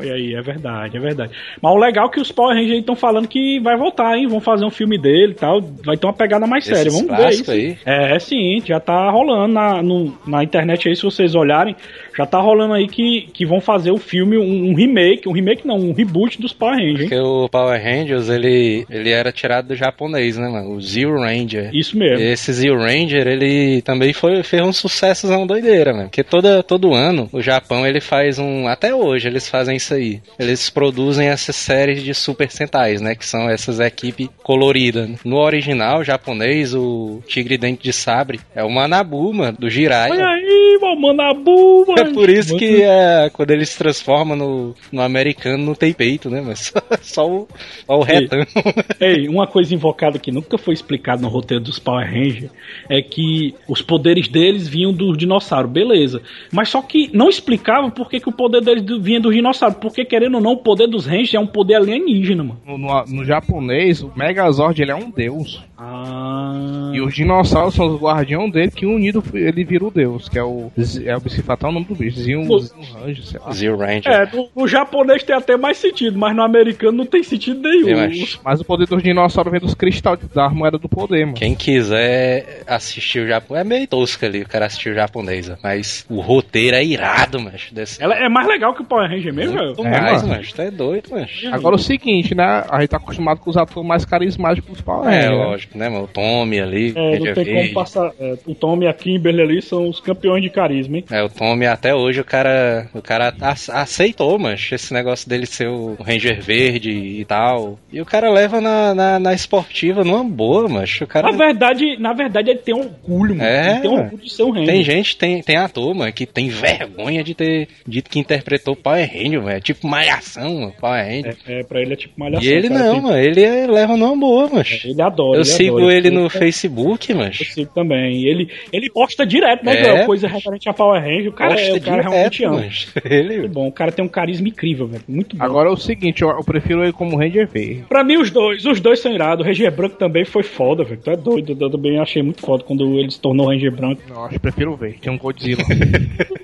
Olha aí, é verdade, é verdade. Mas o legal é que os Power Rangers estão falando que vai voltar, hein? Vão fazer um filme dele e tal. Vai ter uma pegada mais séria. Esses Vamos ver isso. aí. É, sim, já tá rolando na, no- na internet aí, se vocês olharem. Já tá rolando aí que, que vão fazer o filme, um, um remake, um remake não, um reboot dos Power Rangers, hein? Porque o Power Rangers, ele, ele era tirado do japonês, né, mano? O Zero Ranger. Isso mesmo. Esse Zero Ranger, ele também foi, fez um sucessozão doideira, mano. Porque toda, todo ano, o Japão, ele faz um... Até hoje, eles fazem isso aí. Eles produzem essas séries de Super Sentais, né? Que são essas equipes coloridas. No original japonês, o Tigre Dente de Sabre é o Manabu, mano, do Jiraiya. Olha aí, mano, Manabu, mano. É por isso que é, quando ele se transforma no, no americano não tem peito, né? Mas <laughs> só, só o, só o retão. <laughs> Ei, uma coisa invocada que nunca foi explicada no roteiro dos Power Rangers é que os poderes deles vinham dos dinossauros, beleza. Mas só que não explicava por que, que o poder deles vinha dos dinossauros. Porque, querendo ou não, o poder dos Rangers é um poder alienígena, mano. No, no- no japonês, o Megazord ele é um deus. Ah. E os dinossauros são os guardiões dele, que unido ele vira o deus, que é o. É o se falar o nome do bicho. Zinho, Pô. Zinho Range, sei lá. Zero Ranger. É, no, no japonês tem até mais sentido, mas no americano não tem sentido nenhum. Acho. Mas o poder dos dinossauros vem dos cristais da moeda do poder, mano. Quem quiser assistir o Japão, é meio tosco ali o cara assistir o japonês, mas o roteiro é irado, macho. Desse... Ela é mais legal que o Power Ranger mesmo, velho? Muito É, mais, mano. Tu é doido, macho. Agora o seguinte, né? A gente tá acostumado com os atores mais carismáticos dos Power É, né? lógico, né, mano? O Tommy ali, É, não tem como passar. é, o Tom e a Kimberly ali são os campeões de carisma, hein? É, o Tommy até hoje o cara, o cara ace- aceitou, mas esse negócio dele ser o Ranger Verde e tal. E o cara leva na, na, na esportiva numa boa, mas o cara Na verdade, na verdade, ele tem orgulho, mano. É, ele tem mano. orgulho de ser um Ranger. Tem gente, tem, tem ator, mano, que tem vergonha de ter dito que interpretou Power Ranger, velho. Tipo malhação, mano, Power Ranger. É, pra ele é tipo malhação. e ele cara, não, tem- mano, ele é- leva numa boa, mas. Ele adora. Eu ele sigo adora. ele no Eu Facebook, mas. sigo também. Ele, ele posta direto, né, É. Coisa referente a Power Ranger. O cara, é, o cara realmente ama. mas. <laughs> Ele. Muito bom. O cara tem um carisma incrível, velho. Muito bom. Agora é o seguinte, eu, eu prefiro ele como Ranger Verde. Pra mim, os dois, os dois são irados. O Ranger Branco também foi foda, velho. Tu é doido. Eu também achei muito foda quando ele se tornou Ranger Branco. Não, acho que prefiro o verde. Tem um Godzilla.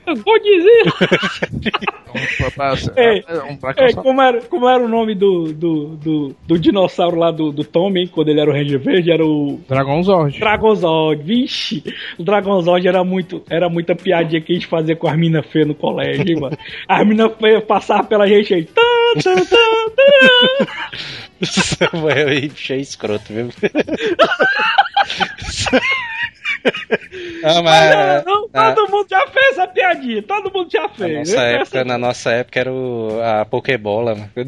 Eu vou dizer. Então, pra- Ei, é, um É, calçar- como, era, como era o nome do, do, do, do dinossauro lá do, do Tommy, quando ele era o Ranger Verde? Era o Dragon Zord. Dragonzord. Vixe, o Dragonzord era, muito, era muita piadinha que a gente fazia com as minas feias no colégio, hein, mano. <laughs> As minas feias passavam pela gente aí. Tá, tá, tá. Samuel aí, cheio escroto, viu? <laughs> Não, mas. Não, na- todo mundo já fez essa piadinha. Todo mundo já na fez. nossa, Essa- época, na nossa época era o, a Pokébola, mano. <laughs>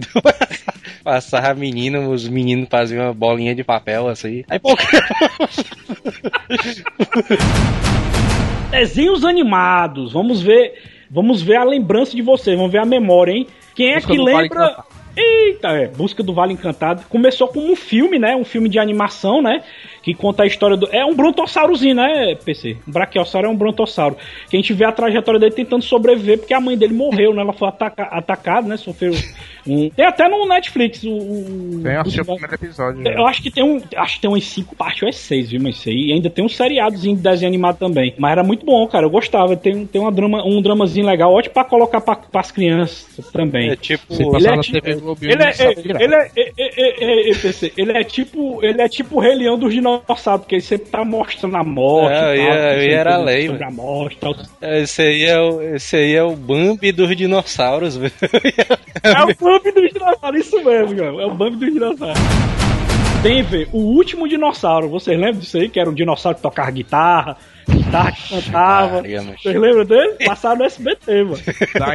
Passava menino, os meninos faziam uma bolinha de papel assim. Aí. <laughs> Desenhos animados. Vamos ver. Vamos ver a lembrança de vocês. Vamos ver a memória, hein? Quem é Busca que do Vale lembra. Eita, é. Busca do Vale Encantado. Começou como um filme, né? Um filme de animação, né? Que conta a história do. É um brontossaurozinho, né, PC? Um braquiossauro é um brontossauro. Que a gente vê a trajetória dele tentando sobreviver porque a mãe dele morreu, né? Ela foi ataca... atacada, né? Sofreu um. Tem até no Netflix o. o... Tem, assisti o primeiro episódio. né? eu acho que tem um. Acho que tem umas cinco partes ou é seis, viu? Mas isso aí. E ainda tem um seriadozinho de desenho animado também. Mas era muito bom, cara. Eu gostava. Tem, tem uma drama, um dramazinho legal, ótimo pra colocar pra, pras crianças também. É tipo. Se Ele é tipo- Ele é, é- direto. ele é, é, é, é, é, é, ele é tipo, ele é tipo o Rei Leão dos dinossauros. dinossauro, porque ele sempre tá mostrando a morte. É, e tal, ia- era sobre lei, a morte tal. Esse aí é o, esse aí é o Bambi dos dinossauros, velho. É o Bambi dos dinossauros, isso mesmo, cara. É o Bambi dos dinossauros. Denver, o último dinossauro. Vocês lembram disso aí? Que era um dinossauro que tocava guitarra, guitarra que cantava. Maria, mas- Vocês lembram dele? Passaram no SBT, mano.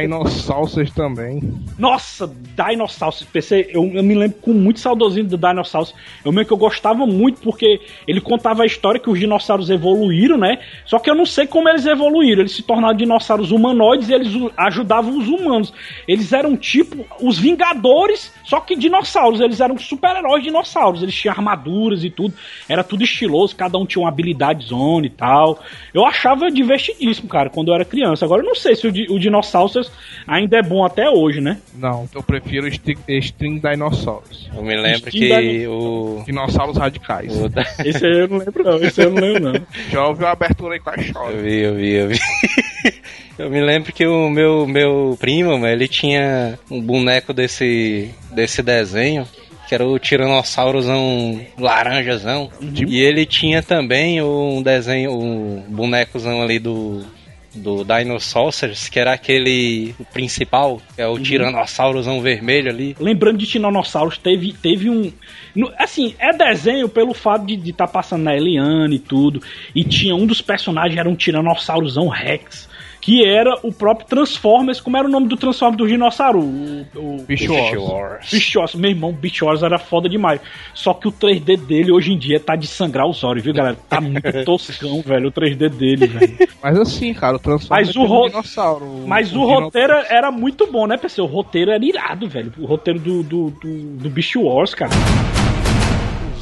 Dinossauros também. Nossa, Dinossauros. PC, eu, eu me lembro com muito saudosismo do Dinossauros. Eu meio que eu gostava muito porque ele contava a história que os dinossauros evoluíram, né? Só que eu não sei como eles evoluíram. Eles se tornaram dinossauros humanoides e eles ajudavam os humanos. Eles eram tipo os Vingadores, só que dinossauros. Eles eram super-heróis dinossauros. Eles tinham armaduras e tudo. Era tudo estiloso, cada um tinha uma habilidade zone e tal. Eu achava divertidíssimo, cara, quando eu era criança. Agora eu não sei se o, di- o Dinossauros ainda é bom até hoje, né? Não, eu prefiro String, String Dinossauros. Eu me lembro Steve que o. Dinossauros radicais. o da- <laughs> Esse aí eu não lembro, não. Esse aí eu não lembro, não. <laughs> Já ouviu a abertura aí com a Eu chora. vi, eu vi, eu vi. <laughs> Eu me lembro que o meu, meu primo, mano, ele tinha um boneco desse, desse desenho, que era o Tiranossaurozão laranjazão. E ele tinha também um desenho, um bonecozão ali do, do Dinosaurs, que era aquele principal, que é o Tiranossaurozão vermelho ali. Lembrando de Tiranossauro, teve, teve um. no- assim, é desenho pelo fato de estar passando na Eliane e tudo. E tinha um dos personagens, era um Tiranossaurozão Rex. Que era o próprio Transformers. Como era o nome do Transformers do dinossauro? O, o Bicho Bicho Wars. Wars. Bicho Wars. Meu irmão, Bicho Wars era foda demais. Só que o 3D dele hoje em dia tá de sangrar os olhos, viu, galera? Tá muito <laughs> toscão, velho, o 3D dele, velho. Mas assim, cara, o Transformers Mas o é ro- dinossauro. Mas o, dino- roteiro era muito bom, né, pessoal? O roteiro era irado, velho. O roteiro do, do, do, do Bicho Wars, cara.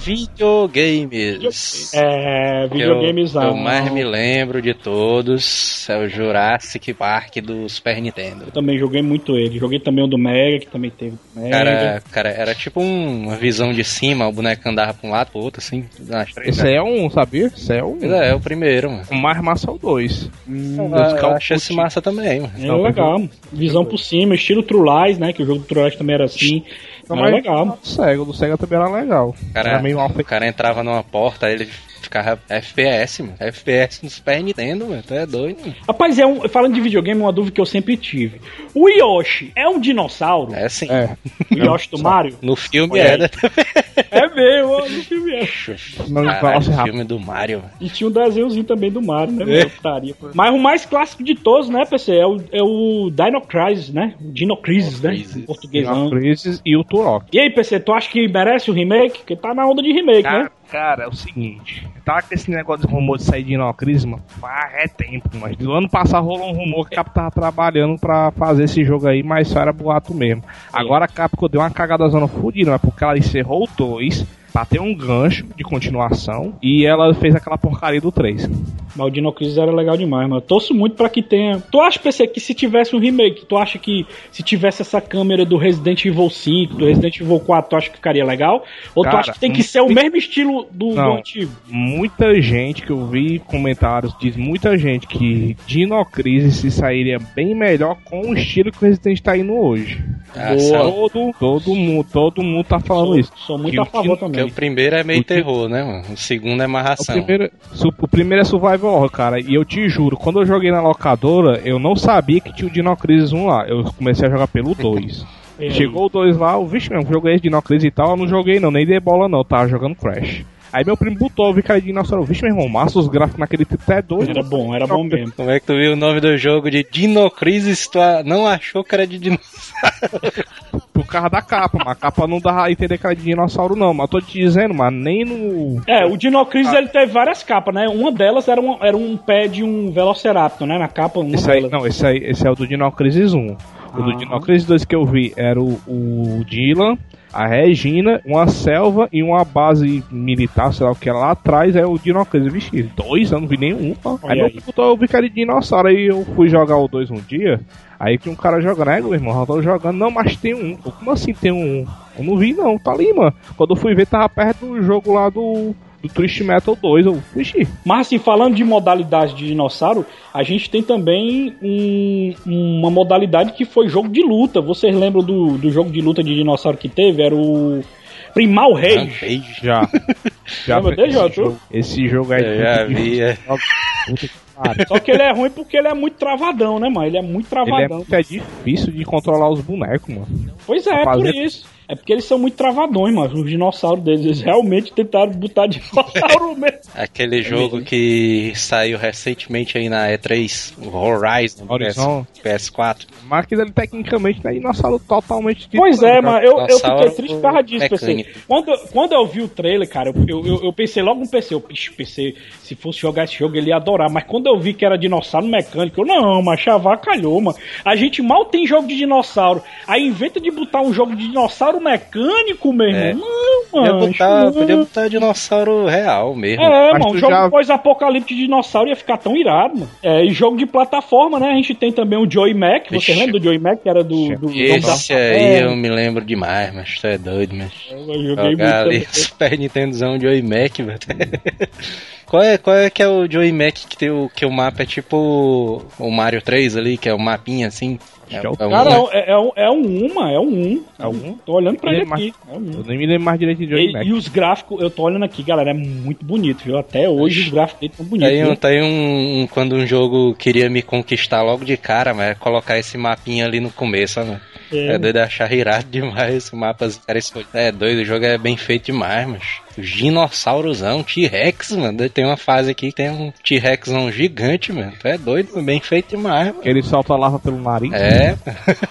Videogames. É, que eu, videogames eu mais me lembro de todos é o Jurassic Park do Super Nintendo. Eu também joguei muito ele. Joguei também o do Mega, que também teve Mega. Cara, cara, era tipo um- uma visão de cima, o boneco andava pra um lado pro outro, assim, nas três. Esse aí é um, sabia? Esse é um. É, é o primeiro, mano. O mais massa é o 2. Eu, Dois eu acho esse massa também, mano. É legal. Visão por cima, estilo True Lies, né? Que o jogo do True Lies também era assim. Não, Era mas legal. O Sega, o do Sega também era legal. Cara, era meio mal o cara entrava numa porta, aí ele ficava FPS, mano. FPS no Super Nintendo, mano. Tu é doido, mano. Rapaz, é um, falando de videogame, uma dúvida que eu sempre tive. O Yoshi é um dinossauro? É assim. É. O Yoshi do <laughs> Mario? No filme Olha é, né? <laughs> É mesmo, ó, no filme é. Não, Caralho, Velociraptor. filme do Mario. E tinha um desenhozinho também do Mario, né? É. Putaria. Mas o mais clássico de todos, né, PC? É o, é o Dino Crisis, né? O Dino Crisis, né? Crisis. Em portuguesão. Crisis e o Turok. E aí, PC, tu acha que merece o remake? Porque tá na onda de remake, né? Cara, é o seguinte. Tá com esse negócio de rumor de sair de Dinocris, mano. Faz é tempo, mas do ano passado rolou um rumor que a Capcom tava trabalhando pra fazer esse jogo aí, mas só era boato mesmo. Agora a Capcom deu uma cagada zona fudida, mas porque ela encerrou o 2 pra ter um gancho de continuação e ela fez aquela porcaria do 3. Mas o Dino Crisis era legal demais, mano. Eu torço muito pra que tenha. Tu acha, PC, que se tivesse um remake, tu acha que se tivesse essa câmera do Resident Evil 5, do Resident Evil 4, tu acha que ficaria legal? Ou tu Cara, acha que tem que ser o mesmo estilo do, do Não. antigo? Muita gente que eu vi comentários diz muita gente que Dino Crisis se sairia bem melhor com o estilo que o Resident tá indo hoje. Ah, sabe? Todo, todo mundo, todo mundo tá falando Sou, isso. sou muito Que a o favor Dino- Porque também. o primeiro é meio O terror, né, mano? O segundo é O amarração. primeiro, su- o primeiro é Survival Horror, cara. E eu te juro, quando eu joguei na locadora, eu não sabia que tinha o Dino Crisis 1 lá. Eu comecei a jogar pelo 2. E aí? Chegou o 2 lá, o vixe mesmo, joguei esse Dino Crisis e tal. Eu não joguei não, nem dei bola não, tava jogando Crash. Aí meu primo botou, eu vi que era dinossauro. Vixe, meu irmão, massa os gráficos naquele tempo até doido. Era bom, era bom mesmo. Como é que tu viu o nome do jogo de Dinocrisis? Tu não achou que era de dinossauro? <laughs> Por causa da capa, mas a capa não dá a entender que era de dinossauro não. Mas tô te dizendo, mas nem no... É, o Dino Crisis Ah. ele teve várias capas, né? Uma delas era um, era um pé de um Velociraptor, né? Na capa, uma Esse aí, delas. não, esse aí esse é o do Dino Crisis 1. O do Ah. Dino Crisis 2 que eu vi era o, o Dylan, a Regina, uma selva e uma base militar, sei lá o que era lá atrás, é o Dino Crisis. Vixe, dois, eu não vi nenhum. Ó. Aí meu botou, eu vi que era de dinossauro, aí eu fui jogar o 2 um dia, aí tinha um cara jogando, é, meu irmão, eu tô jogando, não, mas tem um. Como assim tem um? Eu não vi não, tá ali, mano. Quando eu fui ver, tava perto do jogo lá do... Do Twist Metal 2, eu, vixe, Mas assim, falando de modalidade de dinossauro, a gente tem também um- uma modalidade que foi jogo de luta. Vocês lembram do, do jogo de luta de dinossauro que teve? Era o. Primal Rage. Já. Já Lembra dele, esse, jogo, esse jogo aí. Eu já vi, é. Só que ele é ruim porque ele é muito travadão, né, mano? Ele é muito Ele é travadão. muito é difícil de controlar os bonecos, mano. Pois é, Pra por isso. É porque eles são muito travadões, mano. Os dinossauros deles. Eles realmente tentaram botar <laughs> dinossauro mesmo. Aquele jogo que saiu recentemente aí na E3, o Horizon, Horizon. PS, PS4. Mas aquilo ali tecnicamente não é dinossauro totalmente Pois é, mano. Eu, eu Dinossauro fiquei triste por causa disso, PC. Quando, quando eu vi o trailer, cara, eu, eu, eu pensei logo no PC. Eu, "Ixi, PC, se fosse jogar esse jogo, ele ia adorar. Mas quando eu vi que era dinossauro mecânico, eu, não, mas chavar calhou, mano. A gente mal tem jogo de dinossauro. Aí inventa de botar um jogo de dinossauro mecânico, meu irmão. É. Não, Podia mano. botar, não. podia botar dinossauro real mesmo. É, Mas mano, jogo já- pós-apocalipse de dinossauro ia ficar tão irado, mano. É, e jogo de plataforma, né? A gente tem também o Joey Mac. Você Ixi. lembra do Joey Mac, que era do. do Esse aí eu me lembro demais, mas tu é doido, mas. Eu joguei muito Jogar ali também. <laughs> Super Nintendozão Joy Mac, velho. <laughs> qual, é, qual é que é o Joy Mac que, tem o, que o mapa é tipo o Mario 3 ali, que é o mapinha assim? É, é o- é um- Cara, é, um- é, é um, é um uma, é um um. É um? Tô olhando pra Ele ele é aqui. É um. Eu nem me lembro mais direito de Johnny E, Mac. e os gráficos, eu tô olhando aqui, galera, é muito bonito, viu? Até hoje os gráficos dele estão bonitos. Tem, um, tem um, um- Quando um jogo queria me conquistar logo de cara, mas é colocar esse mapinha ali no começo, mano. É, É. doido achar irado demais esse mapa. Cara, escolhido. É doido, o jogo é bem feito demais, mas. Dinossaurozão, T-Rex, mano. Tem uma fase aqui que tem um T-Rexão gigante, mano. Tu É doido, bem feito demais, mano. Que ele solta a lava pelo nariz. É.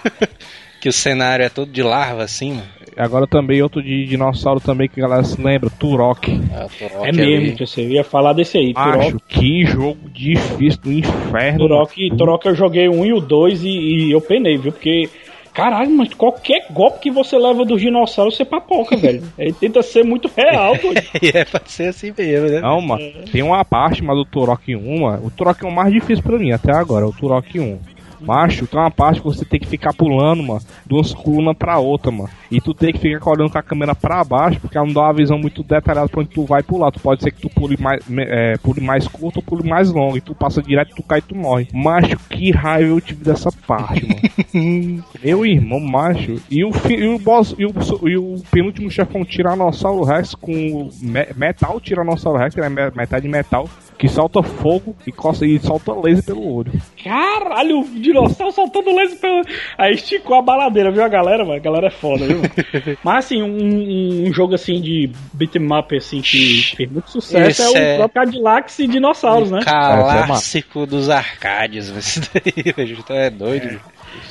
<laughs> que o cenário é todo de larva assim, mano. Agora também outro de dinossauro também que a galera se lembra, Turok. É, Turok É mesmo, ali. que você ia falar desse aí. Acho Turok, que jogo difícil do inferno. Turok, mano. Turok eu joguei o 1 e o 2 e, e eu penei, viu? Porque. Caralho, mas qualquer golpe que você leva dos dinossauros, você papoca, velho. <laughs> Ele tenta ser muito real. <laughs> E é pra ser assim mesmo, né? Não, mano, tem uma parte, mas do Turok 1, mano, o Turok é o mais difícil pra mim até agora, o Turok 1. Macho, tem uma parte que você tem que ficar pulando, mano, de uma coluna pra outra, mano. E tu tem que ficar olhando com a câmera pra baixo, porque ela não dá uma visão muito detalhada pra onde tu vai pular. Tu pode ser que tu pule mais, é, pule mais curto ou pule mais longo. E tu passa direto, tu cai e tu morre. Macho, que raiva eu tive dessa parte, mano. <laughs> Meu irmão, macho. E o, fi- e o boss, e o, e o penúltimo chefão Tiranossauro Rex com me- metal Tiranossauro Rex, né? me- Metade metal, que solta fogo e, coça, e solta laser pelo olho. Caralho, o dinossauro soltando laser pelo. Aí esticou a baladeira, viu a galera, mano? A galera é foda, viu? <laughs> Mas assim, um, um- um jogo assim de beat'em up assim que fez muito sucesso Esse é o é- próprio Cadillacs e dinossauros, né? Clássico dos arcades. Isso daí, <laughs> velho. Tu é doido. Isso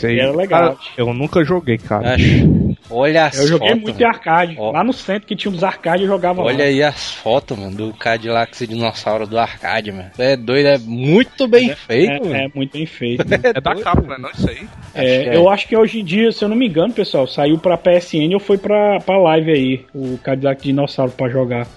aí, Era legal. cara, eu nunca joguei, cara. Acho. Olha as Eu joguei fotos, muito em mano. arcade. Ó. Lá no centro que tinha uns arcades eu jogava Olha lá. aí as fotos, mano, do Cadillac e dinossauro do arcade, mano. É doido, é muito bem feito, É, mano. é muito bem <laughs> feito. É da capa, né? Não isso aí. É, é. Eu acho que hoje em dia, se eu não me engano, pessoal, saiu pra PSN ou foi pra, pra live aí, o Cadillac Dinossauro pra jogar.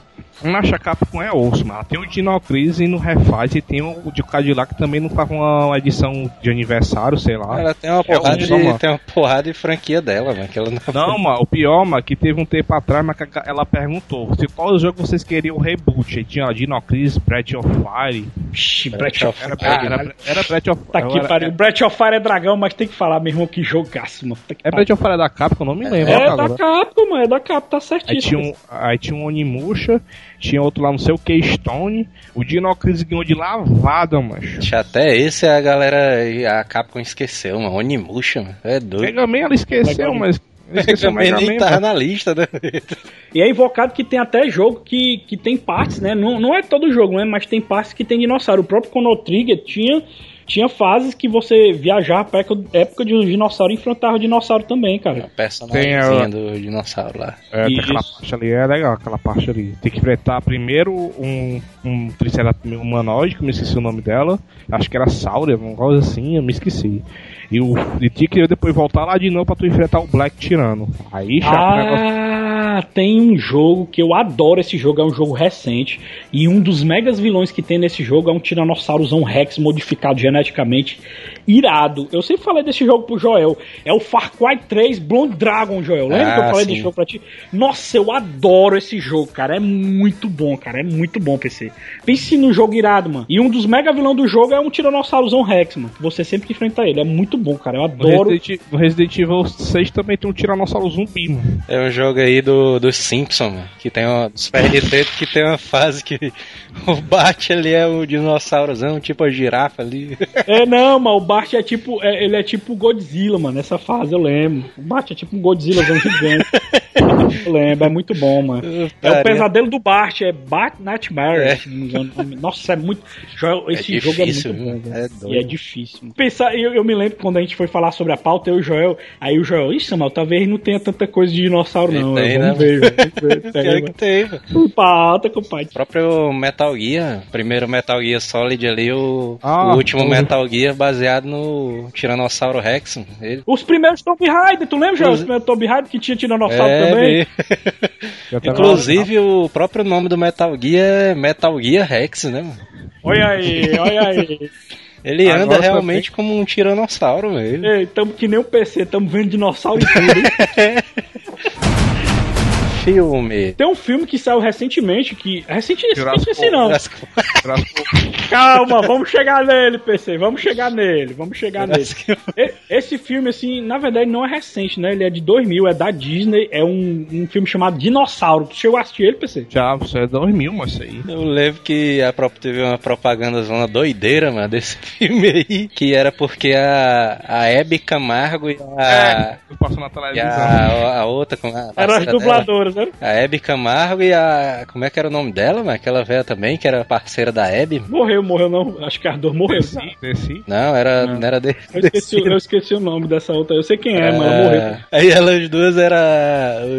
Não acha capa com é osso, mano. Tem o Dinocris e no Refaz e tem o de Cadillac também não faz uma edição de aniversário, sei lá. Ela tem uma É, porrada um só, de, tem uma porrada de franquia dela, mano, que ela não... Não, mano, o pior, mano, que teve um tempo atrás, mas que ela perguntou se qual jogo vocês queriam reboot. Aí tinha Dinocris, Breath of Fire. Pixi, Breath Breath of Fire. Era, era, era Breath of Tá aqui, era- pariu. Breath of Fire é dragão, mas tem que falar, meu irmão, que jogaço, mano. Tá que É. Breath of Fire da Capcom, eu não me lembro. É ó, da. Capcom, mano, é da Capcom, tá Aí certíssimo. tinha, um, aí tinha um Onimusha, tinha outro lá, não sei o que, Stone. O Dinocris ganhou de lavada, macho. Acho Até esse a galera, a Capcom esqueceu, mano. Onimusha, mano. É doido. Mega Man ela esqueceu, Legal. mas. <laughs> Esqueceu Mega nem Man, tava mano. na lista, né? E é invocado que tem até jogo que, que tem partes, né? Não, não é todo jogo, né? Mas tem partes que tem dinossauro. O próprio Chrono Trigger tinha, tinha fases que você viajava pra época, época de um dinossauro e enfrentava o dinossauro também, cara. Personagem Tem a- do dinossauro lá. É, tem aquela parte ali é legal, aquela parte ali. Tem que enfrentar primeiro um, um Triceratops humanoide, que eu me esqueci o nome dela. Acho que era Sauria, uma coisa assim, eu me esqueci. E, o, e tinha que depois voltar lá de novo pra tu enfrentar o Black Tirano. Aí, chato, o negócio. Ah, tem um jogo que eu adoro esse jogo, é um jogo recente. E um dos megas vilões que tem nesse jogo é um Tiranossaurozão Rex modificado geneticamente. Irado. Eu sempre falei desse jogo pro Joel. É o Far Cry 3 Blonde Dragon, Joel. Lembra que eu Ah, falei sim. desse jogo pra ti? Nossa, eu adoro esse jogo, cara. É muito bom, cara. É muito bom, PC. Pense no jogo irado, mano. E um dos mega vilões do jogo é um Tiranossaurozão Rex, mano. Você sempre enfrenta ele. É muito bom, cara. Eu adoro. Resident, no Resident Evil 6 também tem um Tiranossauro zumbi, mano. É um jogo aí do do, Simpson, mano, que tem uma, dos PRT que tem uma fase que <laughs> o Bart ali é o dinossaurozão, tipo a girafa ali. É, não, mas o Bart é tipo, é, ele é tipo Godzilla, mano, nessa fase eu lembro. O Bart é tipo um Godzillazão gigante. eu lembro, é muito bom, mano. É o pesadelo do Bart, é Bart Nightmare. É. se não me engano. Nossa, é muito. Joel, Esse É jogo é difícil, muito bom, velho. É doido. E é difícil. Pensar, eu, eu me lembro quando a gente foi falar sobre a pauta, eu e o Joel. Aí o Joel, ixi, Samuel, talvez não tenha tanta coisa de dinossauro, não. Tem, né, Vamos ver, velho. Ver. <laughs> Tem, Pior que tem, mano. Pauta, compadre. O próprio Metal Gear, primeiro Metal Gear Solid ali, o, Ah, o último Metal Gear baseado no Tiranossauro Rex. Ele, Os primeiros Tomb Raider, tu lembra, Joel? Os primeiros Tomb Raider que tinha Tiranossauro É, também? <laughs> tá Inclusive, o próprio nome do Metal Gear é Metal Gear Rex, né, mano? Olha aí, olha aí. <laughs> Ele Agora anda realmente como um tiranossauro mesmo. Ei, tamo que nem o PC, tamo vendo dinossauro e tudo, hein? <laughs> Filme. Tem um filme que saiu recentemente, que. Recentemente Jurassic assim não. Calma, vamos chegar nele, PC. Vamos chegar nele, vamos chegar nele. Jurassic- E- Esse filme, assim, na verdade não é recente, né? Ele é de 2000, é da Disney. É um, um filme chamado Dinossauro. Tu chegou a assistir ele, PC? Já, você é 2000, mas isso aí. Eu lembro que a própria teve uma propaganda zona doideira, mano, desse <laughs> filme aí, que era porque a, a Hebe Camargo e a, É, eu passo na televisão. a, a outra, como a Eram as dubladoras, A Hebe Camargo e a. Como é que era o nome dela, mano? Aquela velha também, que era parceira da Hebe. Morreu, morreu não. Acho que as duas morreu. Desci, desci. Não, era, Não. não era de, Eu esqueci, eu esqueci o nome dessa outra. Eu sei quem é, mas ela morreu. É, Aí elas duas eram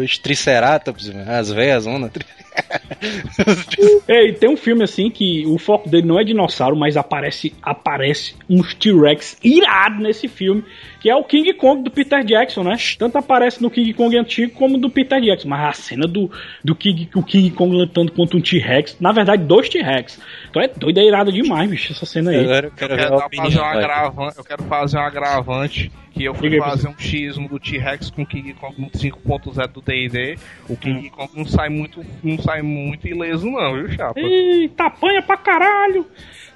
os Triceratops, mano, as velhas zona. <laughs> Ei, tem um filme assim que o foco dele não é dinossauro, mas aparece aparece uns T-Rex irado nesse filme, que é o King Kong do Peter Jackson, né? Tanto aparece no King Kong antigo como do Peter Jackson, mas a cena do, do King, o King Kong lutando contra um T-Rex, na verdade, dois T-Rex. Então é doido, é irado demais, bicho, essa cena aí. Eu quero Eu quero, opinião. fazer um agravante, eu quero fazer um agravante que eu fui fazer um X do T-Rex com King Kong no 5.0 do D&D. O King Kong não sai muito, não sai muito ileso não, viu, chapa? Eita, apanha pra caralho!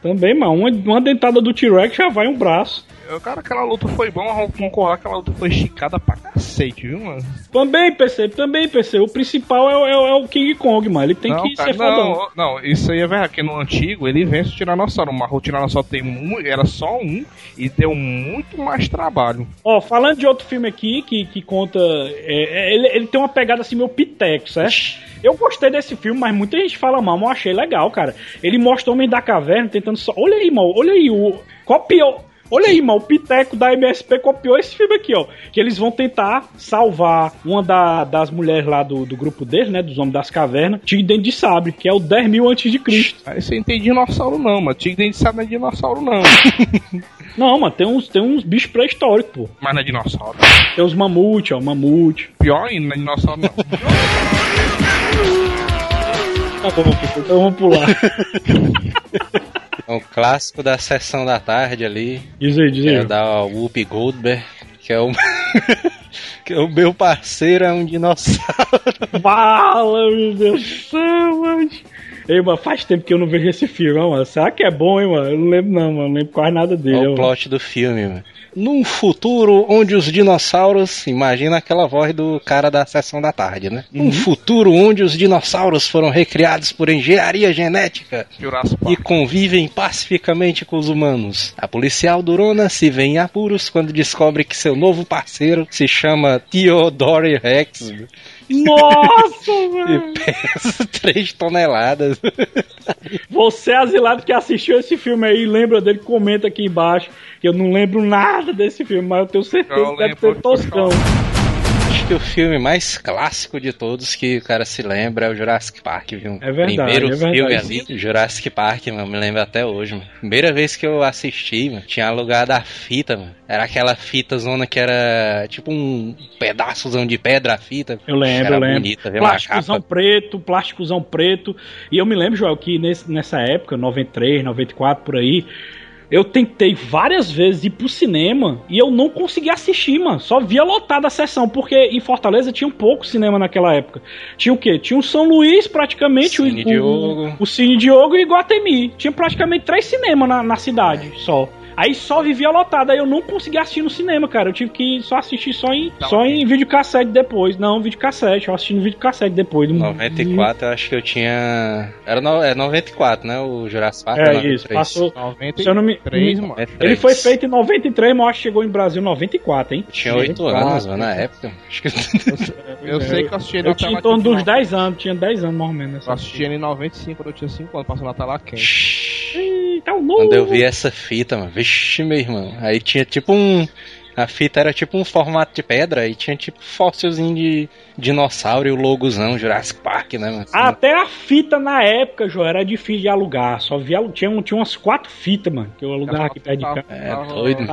Também, mano, uma, uma dentada do T-Rex já vai um braço. Cara, aquela luta foi bom, vamos concordar que aquela luta foi esticada pra cacete, viu, mano? Também, PC, também, PC. O principal é, o- é é o King Kong, mano. Ele tem não, que cara, ser fodão. não, não, isso aí é verdade, porque no antigo ele vence o Tiranossauro, mas o Tiranossauro tem um, era só um e deu muito mais trabalho. Ó, falando de outro filme aqui que, que conta. é, é, ele, ele tem uma pegada assim meio piteco, certo? Eu gostei desse filme, mas muita gente fala mal, mas eu achei legal, cara. Ele mostra o Homem da Caverna tentando só. Olha aí, mal, olha aí, o. Copiou. Olha aí, mal, o Piteco da MSP copiou esse filme aqui, ó. Que eles vão tentar salvar uma da- das mulheres lá do, do grupo dele, né? Dos Homens das Cavernas, Tigre Dente de Sabre, que é o 10 mil antes de Cristo. Aí você não tem dinossauro não, mas Tigre Dente de Sabre não é dinossauro não. <laughs> Não, mano, tem uns, tem uns bichos pré-históricos, pô. mas não é dinossauro. Tem os mamute, ó, mamute. Pior ainda, não é dinossauro não. <laughs> Tá bom, então vamos pular. <laughs> É o clássico da sessão da tarde ali. Diz aí, diz Que é aí. da Whoopi Goldberg, que é o. <laughs> que é o meu parceiro, é um dinossauro. Fala, meu Deus do céu, mano. Ei, mano, faz tempo que eu não vejo esse filme, mano. Será que é bom, hein, mano? Eu não lembro não, mano. Não lembro quase nada dele. É ó. o plot do filme, mano. Num futuro onde os dinossauros. Imagina aquela voz do cara da sessão da tarde, né? Uhum. Num futuro onde os dinossauros foram recriados por engenharia genética e convivem pacificamente com os humanos. A policial Durona se vê em apuros quando descobre que seu novo parceiro se chama Theodore Rex Nossa, <laughs> e mano. pesa 3 toneladas. <laughs> Você, asilado que assistiu esse filme aí, lembra dele, comenta aqui embaixo. Que eu não lembro nada desse filme, mas eu tenho certeza Eu que deve ser toscão. Que o filme mais clássico de todos que o cara se lembra é o Jurassic Park, viu? É verdade, Primeiro é verdade. filme ali, Jurassic Park, mano, me lembro até hoje, mano. Primeira vez que eu assisti, mano, tinha alugado a fita, mano. Era aquela fita zona que era tipo um pedaçozão de pedra a fita. Eu lembro, era eu lembro. bonita, Plásticozão preto, plásticozão preto. E eu me lembro, Joel, que nesse- nessa época, 93, 94, por aí, eu tentei várias vezes ir pro cinema e eu não conseguia assistir, mano. Só via lotada a sessão, porque em Fortaleza tinha um pouco cinema naquela época. Tinha o quê? Tinha o São Luís, praticamente, o, Cine o, Diogo. o Cine Diogo e Iguatemi. Tinha praticamente três cinemas na, na cidade só. Aí só vivia lotado, aí eu não conseguia assistir no cinema, cara. Eu tive que só assistir só em, só em videocassete depois. Não, videocassete, eu assisti no videocassete depois. 94 eu acho que eu tinha. Era no... é 94, né? O Jurassic Park. É isso, passou. 93, Se eu não me... mano. Ele foi feito em 93, mas eu acho que chegou em Brasil em 94, hein? Eu tinha 8 anos, mano, na época. Acho que... Eu sei que eu assisti ele Eu tinha em torno dos 10 anos, tinha 10 anos mais ou menos. Eu Nessa assisti ele em 95, quando eu tinha 5 anos, passou na tela quente. Ih, tá um Quando eu novo. vi essa fita, mano, vixe, meu irmão. Aí tinha tipo um. A fita era tipo um formato de pedra e tinha tipo fóssilzinho de dinossauro e o logozão Jurassic Park, né, mano? Até a fita na época, João, era difícil de alugar. Só via, tinha, um- tinha umas quatro fitas, mano, que eu alugava aqui perto de casa. É doido.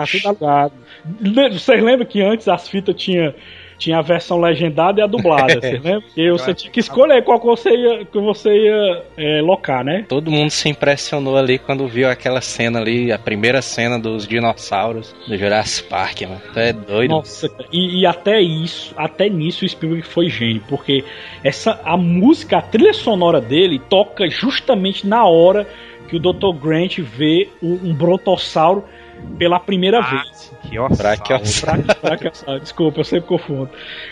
Le- Vocês lembram que antes as fitas tinha tinha a versão legendada e a dublada, <laughs> vocês lembram? E você tinha que escolher qual que você ia, que você ia é, locar, né? Todo mundo se impressionou ali quando viu aquela cena ali, a primeira cena dos dinossauros do Jurassic Park, mano. Tu é doido. Nossa, e, e até isso, até nisso o Spielberg foi gênio, porque essa a música, a trilha sonora dele toca justamente na hora que o Dr. Grant vê um, um brontossauro pela primeira vez. Que ossauro. Brachiosauro. Bra- Brachiosauro, desculpa, eu sempre confundo.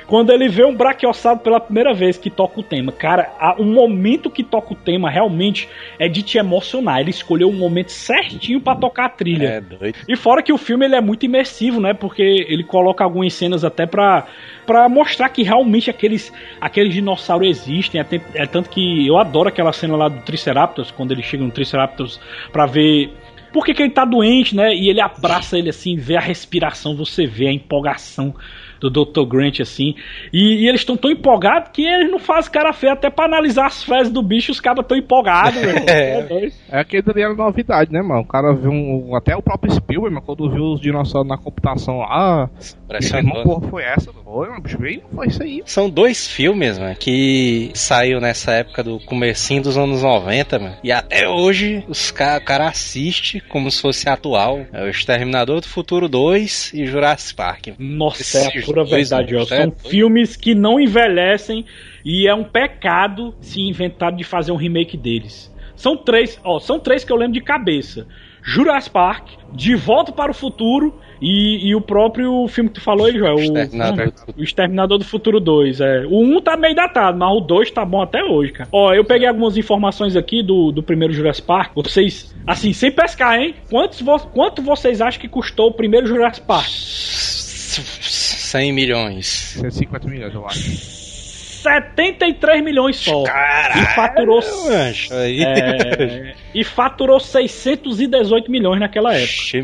Quando ele vê um brachiosauro pela primeira vez que toca o tema, cara, a- o momento que toca o tema realmente é de te emocionar. Ele escolheu um momento certinho pra tocar a trilha. É doido. E fora que o filme ele é muito imersivo, né? Porque ele coloca algumas cenas até pra, pra mostrar que realmente aqueles, aqueles dinossauros existem. Até, é tanto que eu adoro aquela cena lá do Triceratops, quando ele chega no Triceratops pra ver. Por que, que ele tá doente, né? E ele abraça ele assim, vê a respiração, você vê a empolgação do Dr. Grant assim. E, e eles estão tão empolgados que eles não fazem cara feia até pra analisar as fezes do bicho, os caras tão empolgados. <laughs> É doido. É aquele ali era novidade, né, mano? O cara viu um, até o próprio Spielberg, mano, quando viu os dinossauros na computação lá. Impressionou. porra, foi essa? Foi, mano, bicho, veio, foi isso aí. São dois filmes, mano, que saiu nessa época do comecinho dos anos 90, mano. E até hoje os ca o cara assiste como se fosse atual. É o Exterminador do Futuro 2 e Jurassic Park. Nossa, é a Esses pura verdade, ó. São filmes que não envelhecem e é um pecado se inventar de fazer um remake deles. São três, ó, são três que eu lembro de cabeça. Jurassic Park, De Volta para o Futuro e, e o próprio filme que tu falou aí, Joel. O Exterminador do o Exterminador do Futuro 2. É. O 1 tá meio datado, mas o 2 tá bom até hoje, cara. Ó, eu peguei algumas informações aqui do, do primeiro Jurassic Park. Vocês, assim, sem pescar, hein? Quantos, quanto vocês acham que custou o primeiro Jurassic Park? 100 milhões. 150 milhões, eu acho. 73 milhões só. Caralho, E faturou, mancho, aí. é, e faturou 618 milhões naquela época. Ixi,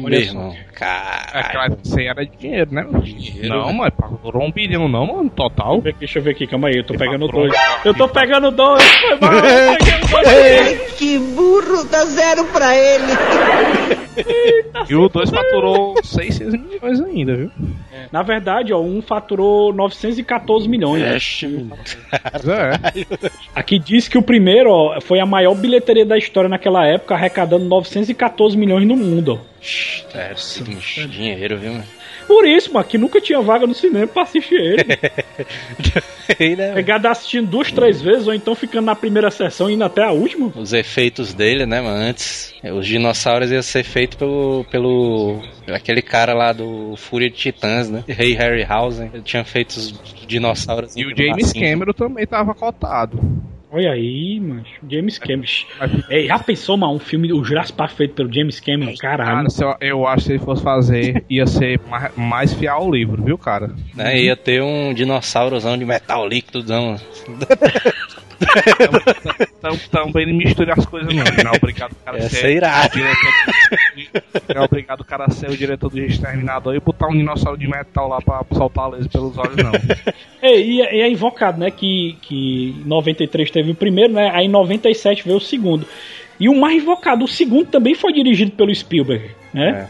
É, claro, isso aí era dinheiro, né? Dinheiro, não, né? mano, faturou um bilhão, não, mano, total. Deixa eu ver aqui, Deixa eu ver aqui, calma aí, eu tô E pegando faturou dois. um Eu tô pegando dois, foi mal, eu <laughs> peguei dois. Que burro, dá zero pra ele. <laughs> E o 2 faturou 600 milhões ainda, viu? Na verdade, ó, um faturou 914 milhões. né? É. Aqui diz que o primeiro, ó, foi a maior bilheteria da história naquela época, arrecadando 914 milhões no mundo. ó. É, sim, dinheiro, viu, mano? Por isso, mano, que nunca tinha vaga no cinema pra assistir ele. Aí, né, mano? <laughs> Pegado assistindo duas, três vezes, ou então ficando na primeira sessão e indo até a última. Os efeitos dele, né, mano? Antes, os dinossauros iam ser feitos pelo, pelo. aquele cara lá do Fúria de Titãs, né? Rei Harryhausen. Ele tinha feito os dinossauros. E o James Cameron também tava cotado. Olha aí, mano. James Cameron. Já pensou, mano, um filme, o Jurassic Park feito pelo James Cameron? Caralho. Cara, eu, eu acho que se ele fosse fazer, ia ser mais, mais fiel ao livro, viu, cara? Né? Ia ter um dinossaurozão de metal líquidozão. <laughs> Então, também não misture as coisas, não. Não é obrigado o cara Ia ser. ser irado. diretor- Não é obrigado o cara ser o diretor do Exterminador e botar um dinossauro de metal lá pra soltar a laser pelos olhos, não. Ei, e, é- e é invocado, né, que, que em 93 teve o primeiro, né, aí em 97 veio o segundo. E o mais invocado, o segundo também foi dirigido pelo Spielberg, né?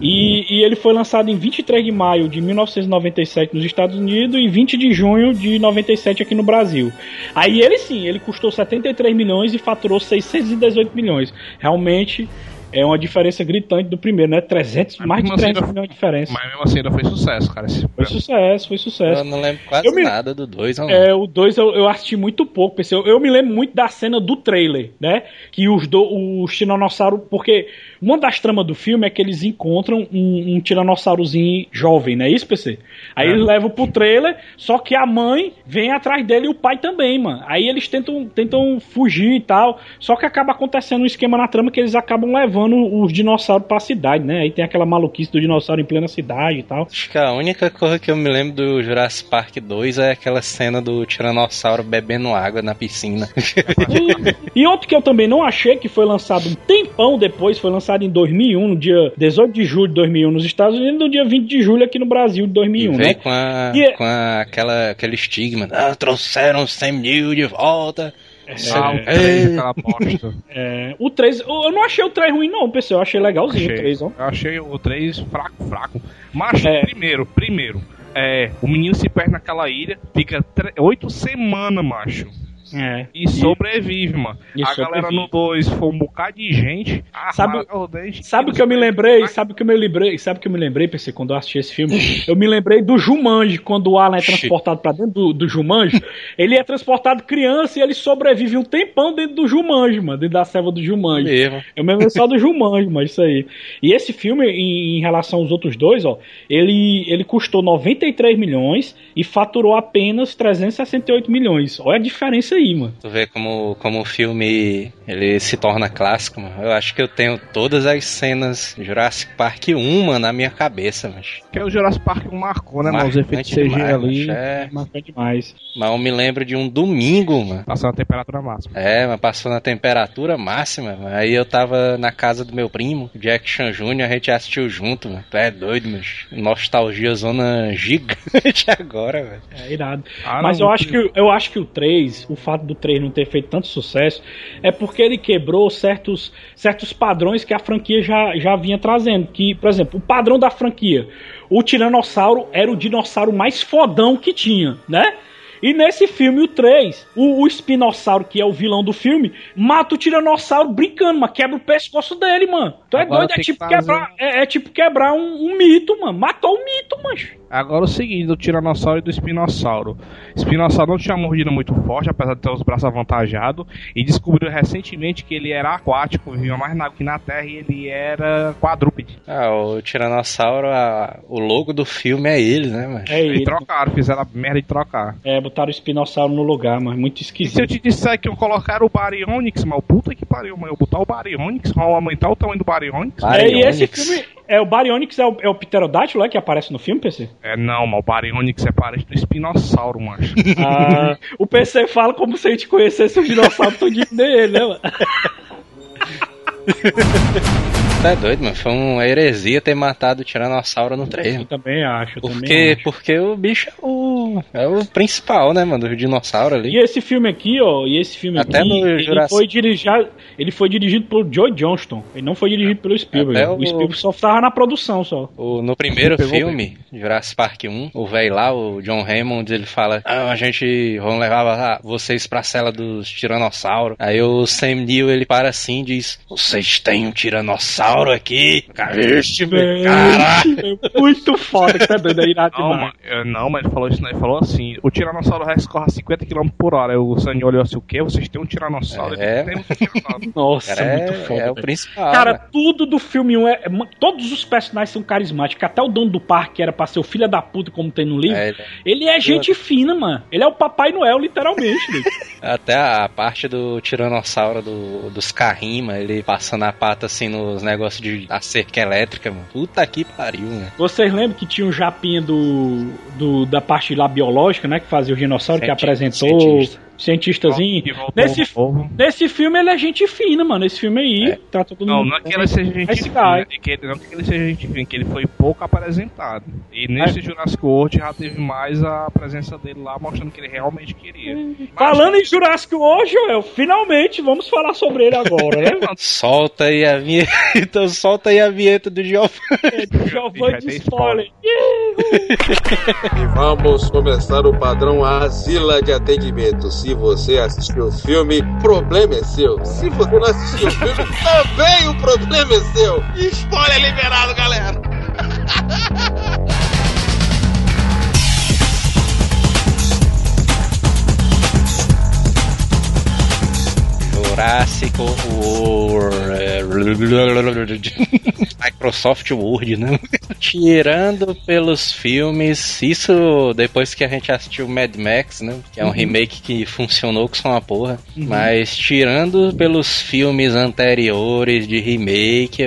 E, e ele foi lançado em 23 de maio de 1997 nos Estados Unidos e 20 de junho de 97 aqui no Brasil. Aí ele sim, ele custou 73 milhões e faturou 618 milhões. Realmente é uma diferença gritante do primeiro, né? 300, Mas mais de mesmo assim 300 ainda- milhões de diferença. Mas mesmo assim ainda foi sucesso, cara. Esse Foi sucesso, foi sucesso. Eu não lembro quase Eu me- nada do 2, não. É, o 2 eu, eu assisti muito pouco, pensei, eu, eu me lembro muito da cena do trailer, né? Que os, do, os tiranossauros. Porque uma das tramas do filme é que eles encontram um, um tiranossaurozinho jovem, não é isso, PC? Aí eles levam pro trailer, só que a mãe vem atrás dele e o pai também, mano. Aí eles tentam, tentam fugir e tal. Só que acaba acontecendo um esquema na trama que eles acabam levando os dinossauros pra cidade, né? Aí tem aquela maluquice do dinossauro em plena cidade e tal. Acho que a única coisa que eu me lembro do Jurassic Park 2 é aquela cena do Tiranossauro bebendo água na piscina. <laughs> E, e outro que eu também não achei, que foi lançado um tempão depois, foi lançado em 2001, no dia 18 de julho de 2001 nos Estados Unidos, no dia 20 de julho aqui no Brasil de E 2001, vem né? com, a, E é- com a- aquela, aquele estigma. Ah, trouxeram Sam Neill de volta. O É. três, aquela bosta. <laughs> É, o 3, eu não achei o 3 ruim não, pessoal, eu achei legalzinho o 3, ó. Eu achei o 3 fraco, fraco. Mas, É. primeiro, primeiro, é, o menino se perde naquela ilha, fica tre- oito semanas, macho. É. E sobrevive, mano. E a galera sobrevive. no 2 foi um bocado de gente. Sabe- Sabe o que eu me lembrei? Sabe o que eu me lembrei? Sabe o que eu me lembrei, PC, quando eu assisti esse filme? Eu me lembrei do Jumanji, quando o Alan é transportado pra dentro do, do Jumanji. Ele é transportado criança e ele sobrevive um tempão dentro do Jumanji, mano, dentro da selva do Jumanji. Mesmo. Eu me lembro só do Jumanji, mas isso aí. E esse filme, em, em relação aos outros dois, ó, ele, ele custou 93 milhões e faturou apenas 368 milhões. Olha a diferença aí, mano. Tu vê como, como o filme ele se torna clássico, mano. Eu acho que eu tenho todas as cenas Jurassic Park 1, mano, na minha cabeça, mas. Que é o Jurassic Park marcou, né, mano? Os efeitos CG demais, ali. É, Marcante demais. mas eu me lembro de um domingo, mano. Passando a temperatura máxima. É, mas passou na temperatura máxima, mano. Aí eu tava na casa do meu primo, Jack Chan Jr., a gente assistiu junto, mano. Tu é doido, mas nostalgia zona gigante <laughs> agora, velho. É irado. Ah, Mas não, eu acho, que, eu acho que o 3, o fato do 3 não ter feito tanto sucesso, é porque ele quebrou certos, certos padrões que a franquia já, já vinha trazendo. Que, por exemplo, o padrão da franquia. O Tiranossauro era o dinossauro mais fodão que tinha, né? E nesse filme, o 3, o, o espinossauro, que é o vilão do filme, mata o tiranossauro brincando, mano. Quebra o pescoço dele, mano. Tu é Agora doido? É que tipo, fazer- quebrar, é, é tipo quebrar um, um mito, mano. Matou o mito, mancho. Agora o seguinte, do Tiranossauro e do Espinossauro. Espinossauro não tinha mordida muito forte, apesar de ter os braços avantajados, e descobriu recentemente que ele era aquático, vivia mais na água que na terra, e ele era quadrúpede. Ah, o Tiranossauro, a- o logo do filme é ele, né, mano? É E ele. trocaram, fizeram a merda de trocar. É, botaram o espinossauro no lugar, mas muito E se esquisito. eu te disser que eu colocar o Baryonyx, mal puta que pariu, mano, eu botar o Baryonyx, aumentar o tamanho do Baryonyx? É, e esse Baryonyx. filme. É, o Baryonyx é o, é o pterodátilo é, que aparece no filme, PC? É, não, mas o Baryonyx é parente do espinossauro, macho. Ah, <laughs> o PC fala como se a gente conhecesse o dinossauro todinho dele, né, mano? <laughs> Tá é doido, mano. Foi uma heresia ter matado o Tiranossauro no 3. Eu também acho, eu também Porque, acho. porque o bicho é o, é o principal, né, mano? Do dinossauro ali. E esse filme aqui, ó, e esse filme Até aqui, no ele Jurassic- foi, dirigido, ele foi dirigido por Joe Johnston. Ele não foi dirigido pelo Spielberg. Até O... o- Spielberg só tava na produção, só. O- no primeiro filme, Jurassic Park 1, o velho lá, o John Hammond, ele fala: ah, a gente vamos levar vocês pra cela dos tiranossauros. Aí o Sam Neill ele para assim e diz: Vocês têm um tiranossauro aqui? Vixe, meu caralho! É muito foda, que tá doido, é irado Não, demais. mano, eu- não, mas ele falou isso, não, ele falou assim, o Tiranossauro Rex corre a 50 km por hora. Aí o Sandy olhou assim, o quê? Vocês têm um Tiranossauro? É. Ele, Temos um Tiranossauro. <laughs> Nossa, Cara, muito é, foda. é o velho. principal. Cara, né? tudo do filme 1 é, é- Todos os personagens são carismáticos. Até o dono do parque, que era pra ser o filho da puta, como tem no livro. É, Ele é gente fina, mano. Ele é o Papai Noel, literalmente. <laughs> até a parte do tiranossauro do, dos carrinhos, mano, ele passando a pata assim nos negócios de da cerca elétrica, mano. Puta que pariu, né? Vocês lembram que tinha um japinha do, do- da parte lá biológica, né? Que fazia o dinossauro, que Cienti- apresentou. cientista. Voltou Nesse, nesse filme ele é gente fina, mano. Esse filme aí É. trata todo Não, mundo. não é que ele seja gente Esse fina, cara. é que ele, não é que ele seja gente fina, que ele foi pouco apresentado. E nesse É. Jurassic World já teve mais a presença dele lá, mostrando que ele realmente queria. Mas- Falando em Jurassic World, Joel, finalmente vamos falar sobre ele agora, né? mano? <laughs> Solta aí a vinheta. <laughs> Então solta aí a vinheta do Giovanni. Giovanni de spoiler. E vamos começar o padrão Asila de Atendimentos. Se você assistiu o filme, problema é seu. Se você não assistiu o filme, <laughs> também o problema é seu. E spoiler liberado, galera. <laughs> Jurássico World. Microsoft Word, né? Tirando pelos filmes, isso depois que a gente assistiu Mad Max, né? Que é um remake que funcionou com uma porra. Mas tirando pelos filmes anteriores de remake.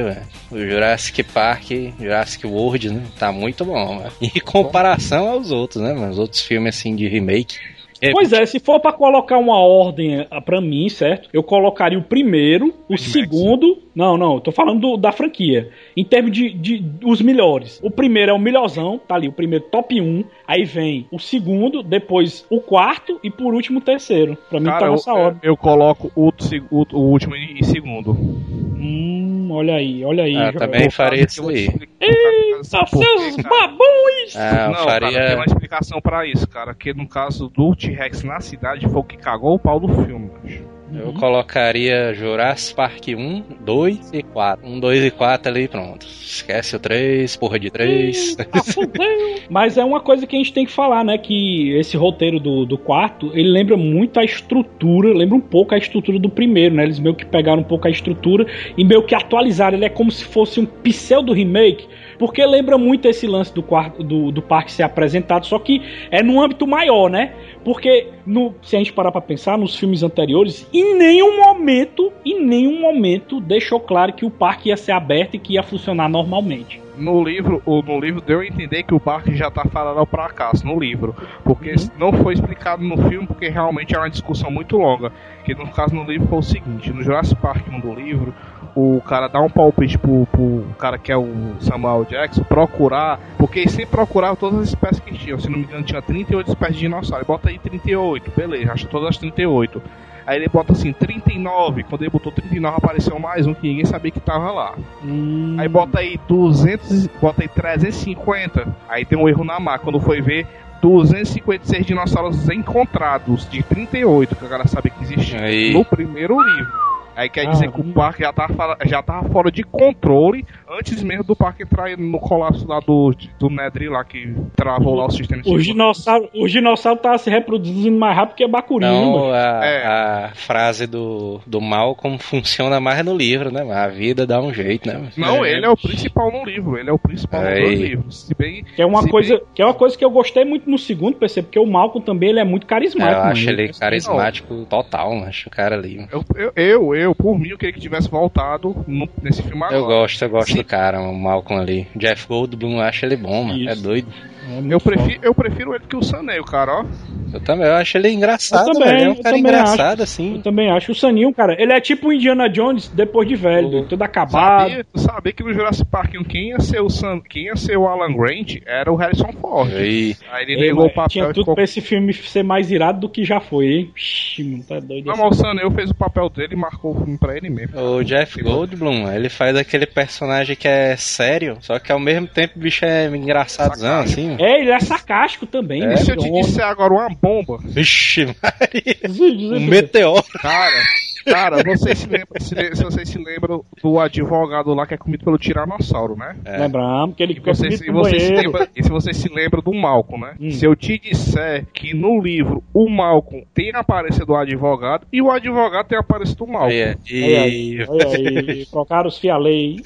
O Jurassic Park, Jurassic World, né? Tá muito bom, velho. Em comparação aos outros, né? Os outros filmes assim de remake. É, Pois é, se for pra colocar uma ordem ah, pra mim, certo? Eu colocaria o primeiro, o segundo. Não, não, eu tô falando do- da franquia. Em termos de, de os melhores. O primeiro é o melhorzão, tá ali, o primeiro top 1. Aí vem o segundo, depois o quarto e por último o terceiro. Pra mim tá Cara, eu, nessa ordem. eu coloco o, o- o último em segundo. Hum, olha aí, olha aí. Ah, também faria Eu isso aí. Eita, seus babões! Ah, eu Não, cara, tem faria. uma explicação pra isso, cara. Que no caso do T-Rex na cidade foi o que cagou o pau do filme. bicho. Eu colocaria Jurassic Park 1, 2 e 4. 1, 2 e 4 ali, pronto. Esquece o 3, porra de 3. Ah, fudeu. Mas é uma coisa que a gente tem que falar, né? Que esse roteiro do, do quarto, ele lembra muito a estrutura, lembra um pouco a estrutura do primeiro, né? Eles meio que pegaram um pouco a estrutura e meio que atualizaram. Ele é como se fosse um pseudo remake, porque lembra muito esse lance do quarto do, do parque ser apresentado, só que é num âmbito maior, né? Porque no, se a gente parar pra pensar nos filmes anteriores, em nenhum momento, em nenhum momento deixou claro que o parque ia ser aberto e que ia funcionar normalmente. No livro, o- no livro deu a entender que o parque já tá falando ao fracasso no livro. Porque Uhum. não foi explicado no filme, porque realmente é uma discussão muito longa. Que no caso no livro foi o seguinte, no Jurassic Park 1 do livro, o cara dá um palpite pro, pro cara que é o Samuel Jackson procurar, porque ele sempre procurava todas as espécies que tinham. Se não me engano, tinha 38 espécies de dinossauro. Bota aí 38, beleza, acha todas as 38. Aí ele bota assim, 39. Quando ele botou 39, apareceu mais um que ninguém sabia que tava lá. Hum. Aí bota aí 200, bota aí 350. Aí tem um erro na marca. Quando foi ver, 256 dinossauros encontrados de 38, que a galera sabe que existia Aí. no primeiro livro. Aí quer dizer que o parque já tava, fora- já tava fora de controle antes mesmo do parque entrar no colapso lá do, do Nedry lá que travou lá o sistema de O dinossauro, o dinossauro tá se reproduzindo mais rápido que a bacuri, né, Não, a, É. a frase do, do Malcolm funciona mais no livro, né? A vida dá um jeito, né? Não, ele é o principal no livro. Ele é o principal no Aí. livro. Se bem, Que é uma se coisa, que é uma coisa que eu gostei muito no segundo, PC, porque o Malcolm também ele é muito É, carismático. eu mano. acho ele carismático total, acho o cara ali. Eu, eu, eu, eu, por mim, eu queria que tivesse voltado no- nesse filme agora. Eu gosto, eu gosto Sim. do cara, o Malcolm ali. Jeff Goldblum, eu acho ele bom, mano. Isso. É doido. É Eu prefiro, eu prefiro ele que o Saneio, cara, ó. Eu também, eu acho ele engraçado, Eu também, velho. É um eu cara também engraçado, Eu assim. também acho. O Saninho, cara, ele é tipo o Indiana Jones depois de velho, Uhum. todo acabado. Sabia, sabia que no Jurassic Park quem ia ser o Sam, quem ia ser o Alan Grant era o Harrison Ford. Aí, Aí ele Ei, mano, o papel tinha e tudo ficou... pra esse filme ser mais irado do que já foi, hein? Ixi, mano, tá doido. Não, mas o Saneio fez o papel dele e marcou o filme pra ele mesmo. o Jeff Goldblum, ele faz aquele personagem que é sério, só que ao mesmo tempo o bicho é engraçadozão, assim. É, ele é sarcástico também, É, né? E se eu te disser agora uma bomba, Vixe, Maria. Um meteoro. cara, cara, vocês se lembram, se, se vocês se lembram do advogado lá que é comido pelo Tiranossauro, né? É. Lembramos que ele E vocês, comido e vocês se lembram, e se vocês se lembram do Malcolm, né? Hum. Se eu te disser que no livro o Malcolm tem a aparência do advogado e o advogado tem a aparência do Malcolm. Aí, Olha e... aí, olha aí, trocaram os fialei. <laughs>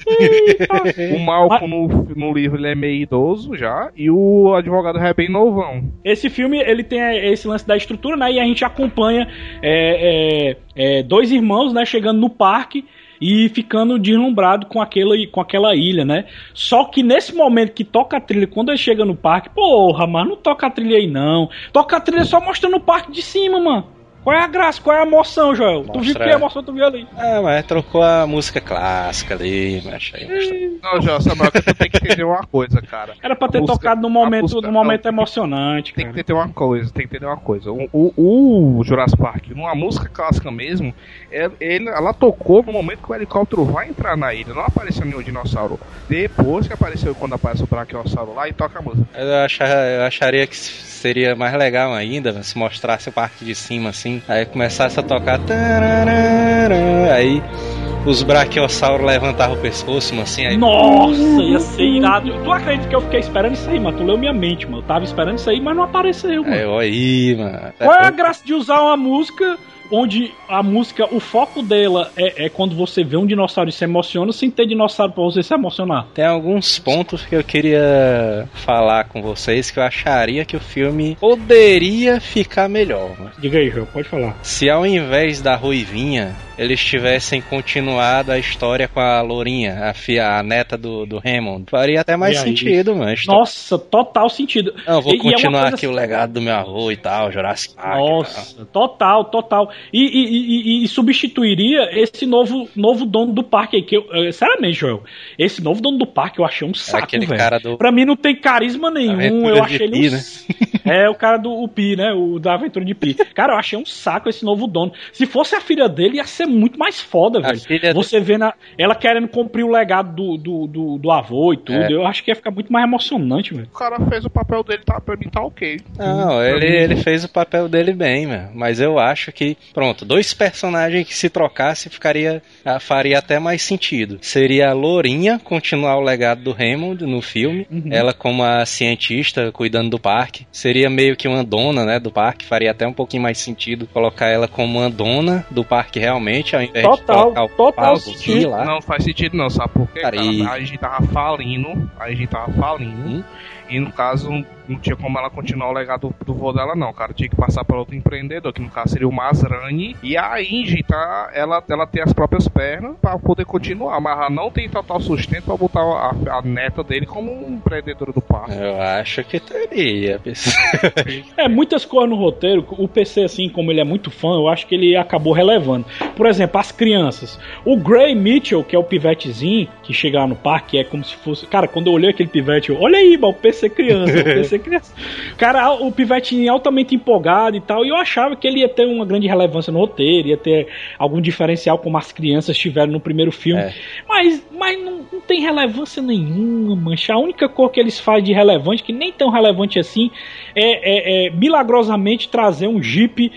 O Malcolm no, no livro ele é meio idoso já e o advogado é bem novão. Esse filme, ele tem esse lance da estrutura, né? E a gente acompanha é, é, é, dois irmãos, né? Chegando no parque e ficando deslumbrado com aquela, com aquela ilha, né? Só que nesse momento que toca a trilha, quando ele chega no parque, porra, mano, não toca a trilha aí não. Toca a trilha só mostrando o parque de cima, mano. Qual é a graça? Qual é a emoção, Joel? Tu viu Mostra- que emoção tu viu ali? Ah, mas trocou a música clássica ali, mas aí, Não, Jó, Samuel, que tu tem que entender uma coisa, cara. Era pra ter A música- tocado num a momento, música- num momento não, emocionante, Tem cara. que entender uma coisa, tem que entender uma coisa. O, o, o Jurassic Park, numa música clássica mesmo, é- ele, ela tocou no momento que o helicóptero vai entrar na ilha. Não apareceu nenhum dinossauro. Depois que apareceu quando aparece o Brachiosauro lá e toca a música. Eu, achar, eu acharia que seria mais legal ainda se mostrasse o parque de cima assim, aí começasse a tocar. tararara, Aí os brachiosauros levantavam o pescoço, mano, assim, aí. Nossa, ia ser irado. Tu acredita que eu fiquei esperando isso aí, mano? Tu leu minha mente, mano. Eu tava esperando isso aí, mas não apareceu, mano. Ó, aí, mano. Qual é a graça de usar uma música onde a música, o foco dela é, é quando você vê um dinossauro e se emociona, sem ter dinossauro pra você se emocionar? Tem alguns pontos que eu queria falar com vocês que eu acharia que o filme poderia ficar melhor. mano. Diga aí, João, pode falar. Se ao invés da Ruivinha, eles tivessem continuado a história com a Lourinha, a, fia, a neta do, do Hammond, faria até mais sentido, mano. Nossa, total sentido. Não, vou E- e é continuar aqui o assim- legado do meu avô e tal, Jurassic Park. Nossa, total, total. E, e- substituiria esse novo, novo dono do parque aí. Que eu, eh, sinceramente, Joel, esse novo dono do parque eu achei um saco, aquele velho. cara do- Pra mim não tem carisma nenhum. Eu achei ele um... né? <laughs> É, o cara do o Pi, né? O da Aventura de Pi. Cara, eu achei um saco esse novo dono. Se fosse a filha dele, ia ser muito mais foda, velho. Você vendo a- ela querendo cumprir o legado do, do, do, do avô e tudo. É. Eu acho que ia ficar muito mais emocionante, velho. O cara fez o papel dele, tá, pra mim tá ok. Não, ele, ele fez o papel dele bem, mano. Mas eu acho que, pronto, dois personagens que se trocasse ficaria, ah, faria até mais sentido. Seria a Lourinha continuar o legado do Raymond no filme, ela como a cientista cuidando do parque. Seria meio que uma dona, né, do parque. Faria até um pouquinho mais sentido colocar ela como uma dona do parque realmente, ao invés de Total, colocar o total sentido. Lá. Não faz sentido não, sabe por quê? Cara, cara? e- A gente tava falindo, a gente tava falindo, Hum? E no caso não tinha como ela continuar o legado do, do vô dela não, cara. Tinha que passar para outro empreendedor, que no caso seria o Masrani, e a Inge, tá, ela, ela tem as próprias pernas para poder continuar, mas ela não tem total sustento para botar a, a neta dele como um empreendedora do parque. Eu acho que teria. <laughs> É, muitas coisas no roteiro, o PC, assim, como ele é muito fã, eu acho que ele acabou relevando. Por exemplo, as crianças. O Gray Mitchell, que é o pivetezinho, que chega lá no parque, é como se fosse. Cara, quando eu olhei aquele pivete, eu, olha aí, mano, o PC criança, o PC <laughs> criança. Cara, o pivetinho altamente empolgado e tal, e eu achava que ele ia ter uma grande relevância no roteiro, ia ter algum diferencial como as crianças tiveram no primeiro filme. É. Mas, mas não, não tem relevância nenhuma, mancha. A única coisa que eles fazem de relevante, que nem tão relevante assim, é, é- é milagrosamente trazer um Jeep,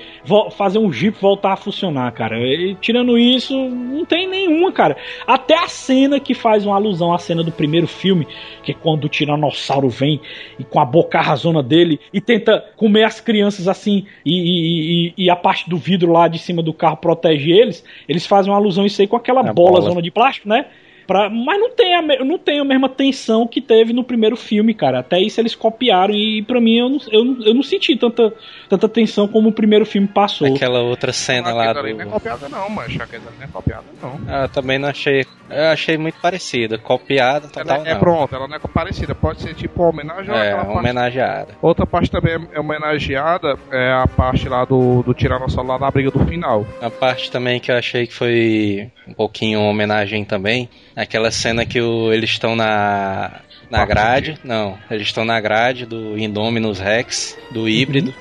fazer um Jeep voltar a funcionar, cara. E, tirando isso, não tem nenhuma, cara. Até a cena que faz uma alusão à cena do primeiro filme, que é quando o Tiranossauro vem e com a boca razona dele e tenta comer as crianças assim, e, e- e- a parte do vidro lá de cima do carro protege eles, eles fazem uma alusão isso aí com aquela A bola bola. zona de plástico, né? Pra, mas não tem, a, não tem a mesma tensão que teve no primeiro filme, cara. Até isso eles copiaram e pra mim eu não, eu não, eu não senti tanta, tanta tensão como o primeiro filme passou. Aquela outra cena lá ali não é do. copiada não, mas não é copiada não. Ah, eu também não achei. Eu achei muito parecida. Copiada total. Ela é não. pronto, ela não é parecida, pode ser tipo uma homenagem ou É, parte homenageada. Outra parte também é homenageada é a parte lá do, do Tiranossauro lá na briga do final. A parte também que eu achei que foi um pouquinho uma homenagem também, aquela cena que o- eles estão na na grade, não, eles estão na grade do Indominus Rex, do híbrido.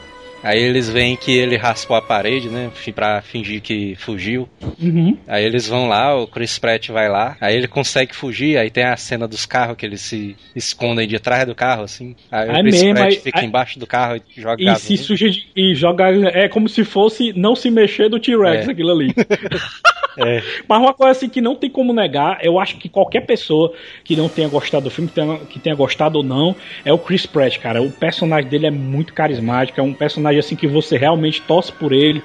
Aí eles veem que ele raspou a parede, né, pra fingir que fugiu. Uhum. Aí eles vão lá, o Chris Pratt vai lá, aí ele consegue fugir, aí tem a cena dos carros que eles se escondem de trás do carro, assim. Aí o É Chris mesmo, Pratt aí- fica aí- embaixo do carro e joga E se suja de- e joga. É como se fosse não se mexer do T-Rex, É. aquilo ali. <laughs> É. Mas uma coisa assim que não tem como negar, eu acho que qualquer pessoa que não tenha gostado do filme, que tenha, que tenha gostado ou não, é o Chris Pratt, cara. O personagem dele é muito carismático, é um personagem assim que você realmente torce por ele.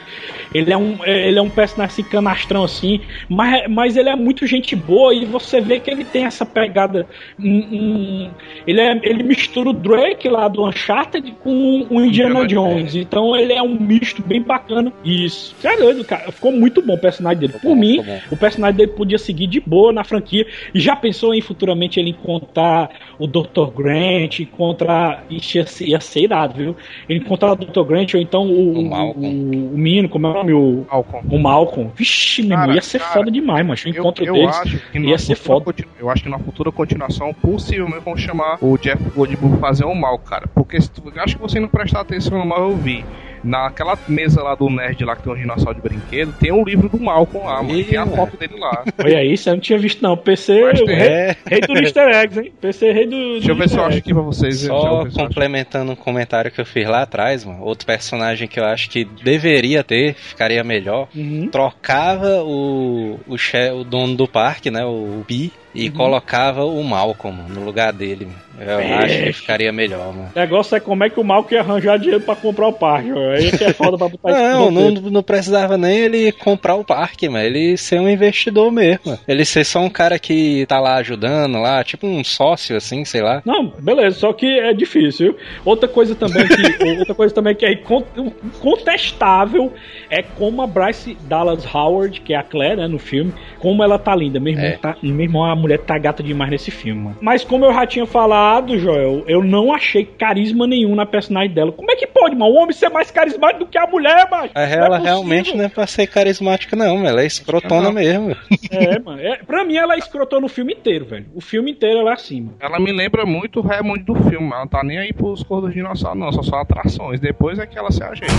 Ele é um, ele é um personagem assim, canastrão assim, mas, mas ele é muito gente boa e você vê que ele tem essa pegada. um- um- ele, é, ele mistura o Drake lá do Uncharted com o Indiana Jones. Então ele é um misto bem bacana. Isso. Doido, cara. Ficou muito bom o personagem dele. Por mim, bom. o personagem dele podia seguir de boa na franquia. E já pensou em futuramente ele encontrar o Dr. Grant, encontrar. Ixi, ia ser, ia ser irado, viu? Ele encontrar o Dr. Grant, ou então o, O Malcolm. o, o menino, como é o nome? O, Malcolm. o Malcolm. Vixe, meu irmão, Cara, ia ser cara, foda demais, mano. O Eu, encontro eu deles. acho que ia ser foda. continu- Eu acho que na futura continuação, possivelmente vão chamar o Jeff Goldblum fazer um mal, cara. Porque se tu, eu acho que você não prestar atenção no mal, eu vi. Naquela mesa lá do Nerd lá que tem um dinossauro de brinquedo, tem um livro do Malcolm lá, mano. e Tem a foto dele lá. <laughs> Olha isso, eu não tinha visto, não. PC, Mas o tem. rei, É, rei do Easter Eggs, hein? PC, rei do. Deixa eu ver se eu acho aqui pra vocês. Só complementando um comentário que eu fiz lá atrás, mano. Outro personagem que eu acho que deveria ter, ficaria melhor. Uhum. Trocava o, o, che- o dono do parque, né? O Bi, e colocava o Malcolm mano, no lugar dele. mano. Eu É. acho que ficaria melhor, mano. O negócio é como é que o Malco ia arranjar dinheiro pra comprar o parque. ó. Aí que é foda pra botar <laughs> Não, não, não precisava nem ele comprar o parque, mas ele ser um investidor mesmo. Ele ser só um cara que tá lá ajudando lá, tipo um sócio assim, sei lá. Não, beleza, só que é difícil. Outra coisa também que, <laughs> outra coisa também que é incon- incontestável é como a Bryce Dallas Howard, que é a Claire, né, no filme, como ela tá linda. Meu irmão, É. tá, meu irmão, a mulher tá gata demais nesse filme, mano. Mas como eu já tinha falado, Joel, eu não achei carisma nenhum na personagem dela. Como é que pode, mano? O homem ser mais carismático do que a mulher, Não é ela possível. realmente não é pra ser carismática, não, ela é escrotona mesmo. É, mano. É, pra mim, ela escrotou no filme inteiro, velho. O filme inteiro ela é assim, mano. Ela me lembra muito o Raymond do filme. Ela não tá nem aí pros cor dos dinossauros, não. São só atrações. Depois é que ela se ajeita.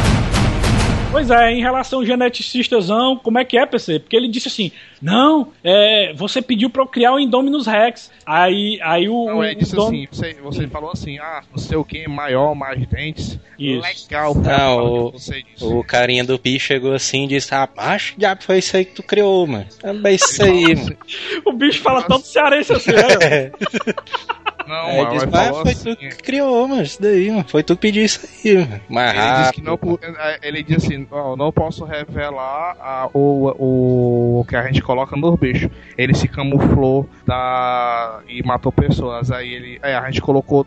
Pois é, em relação ao geneticistazão, como é que é, PC? Porque ele disse assim: não, é, você pediu pra eu criar o Indominus Rex. Aí, aí o. Não, ele disse Indom- assim, você, você falou assim, ah, não sei o que, maior, mais dentes. Isso. Legal, cara. Ah, o- o que você disse. O carinha do Pi chegou assim e disse: Rapaz, que diabo foi isso aí que tu criou, mano? É isso aí, mano. <laughs> O bicho fala tanto cearense assim, né? <laughs> Não, ele mas falou foi assim, tu que criou, mano. Isso daí, mano. Foi tu que pediu isso aí, mano. Mais Ele disse que rápido. não, pu- é, ele disse assim, ó, não posso revelar a- o, o, o que a gente coloca nos bichos. Ele se camuflou da, e matou pessoas. Aí ele, é, a gente colocou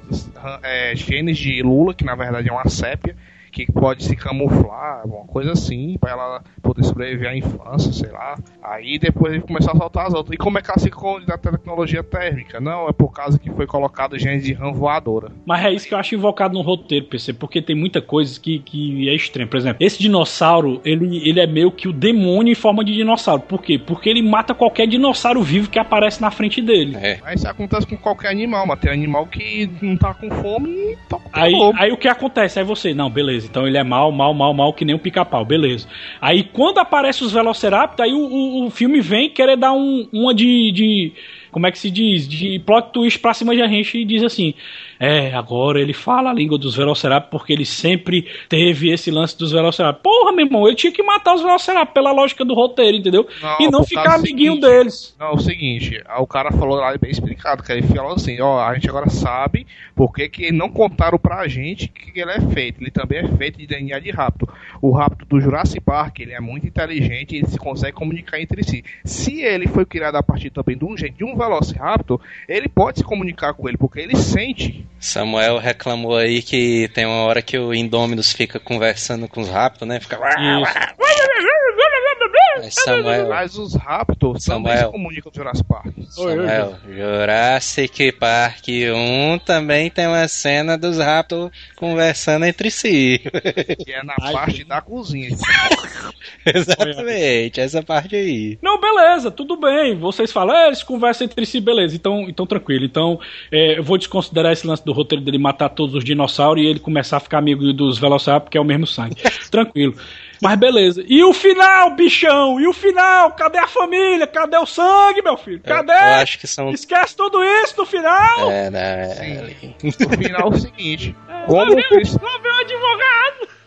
é, genes de Lula, que na verdade é uma sépia, que pode se camuflar, alguma coisa assim, pra ela poder sobreviver à infância, sei lá. Aí depois ele começou a soltar as outras. E como é que ela se esconde da tecnologia térmica? Não, é por causa que foi colocado genes de rã voadora. Mas é isso que eu acho invocado no roteiro, PC, porque tem muita coisa que, que é estranha. Por exemplo, esse dinossauro, ele, ele é meio que o demônio em forma de dinossauro. Por quê? Porque ele mata qualquer dinossauro vivo que aparece na frente dele. É. Mas isso acontece com qualquer animal, mas tem animal que não tá com fome e tá com Aí, fome. aí o que acontece? Aí você, não, beleza, então ele é mal, mal, mal, mal, que nem um pica-pau, beleza. Aí quando aparece os Velociraptor, aí o, o, o filme vem querer dar um, uma de, de. Como é que se diz? De plot twist pra cima de a gente e diz assim: É, agora ele fala a língua dos Velociraptor porque ele sempre teve esse lance dos Velociraptor. Porra, meu irmão, ele tinha que matar os Velociraptor pela lógica do roteiro, entendeu? Não, e não ficar amiguinho seguinte, deles. Não, é o seguinte, o cara falou lá bem explicado, que ele falou assim, ó, a gente agora sabe por que que não contaram pra gente que ele é feito. Ele também é feito de DNA de rapto. O rapto do Jurassic Park, ele é muito inteligente e ele se consegue comunicar entre si. Se ele foi criado a partir também de um de um Velociraptor, ele pode se comunicar com ele, porque ele sente. Samuel reclamou aí que tem uma hora que o Indominus fica conversando com os Raptor, né? Fica. Aí Samuel, Mas os Raptors também Samuel. se comunicam com o Jurassic Park. Samuel, Jurassic Park 1 também tem uma cena dos Raptor conversando entre si. Que é na Ai, parte da cozinha. <laughs> Exatamente, essa parte aí. Não, beleza, tudo bem. Vocês falam, é, eles conversam entre si, beleza. Então, então tranquilo. Então, é, eu vou desconsiderar esse lance do roteiro dele matar todos os dinossauros e ele começar a ficar amigo dos Velociraptor, porque é o mesmo sangue. <laughs> tranquilo. Mas beleza. E o final, bichão? E o final? Cadê a família? Cadê o sangue, meu filho? Eu, Cadê? eu acho que são. Esquece tudo isso no final! É, né? Sim. ali. No final é o seguinte, <laughs> Lá como vem, o Chris... lá vem o advogado!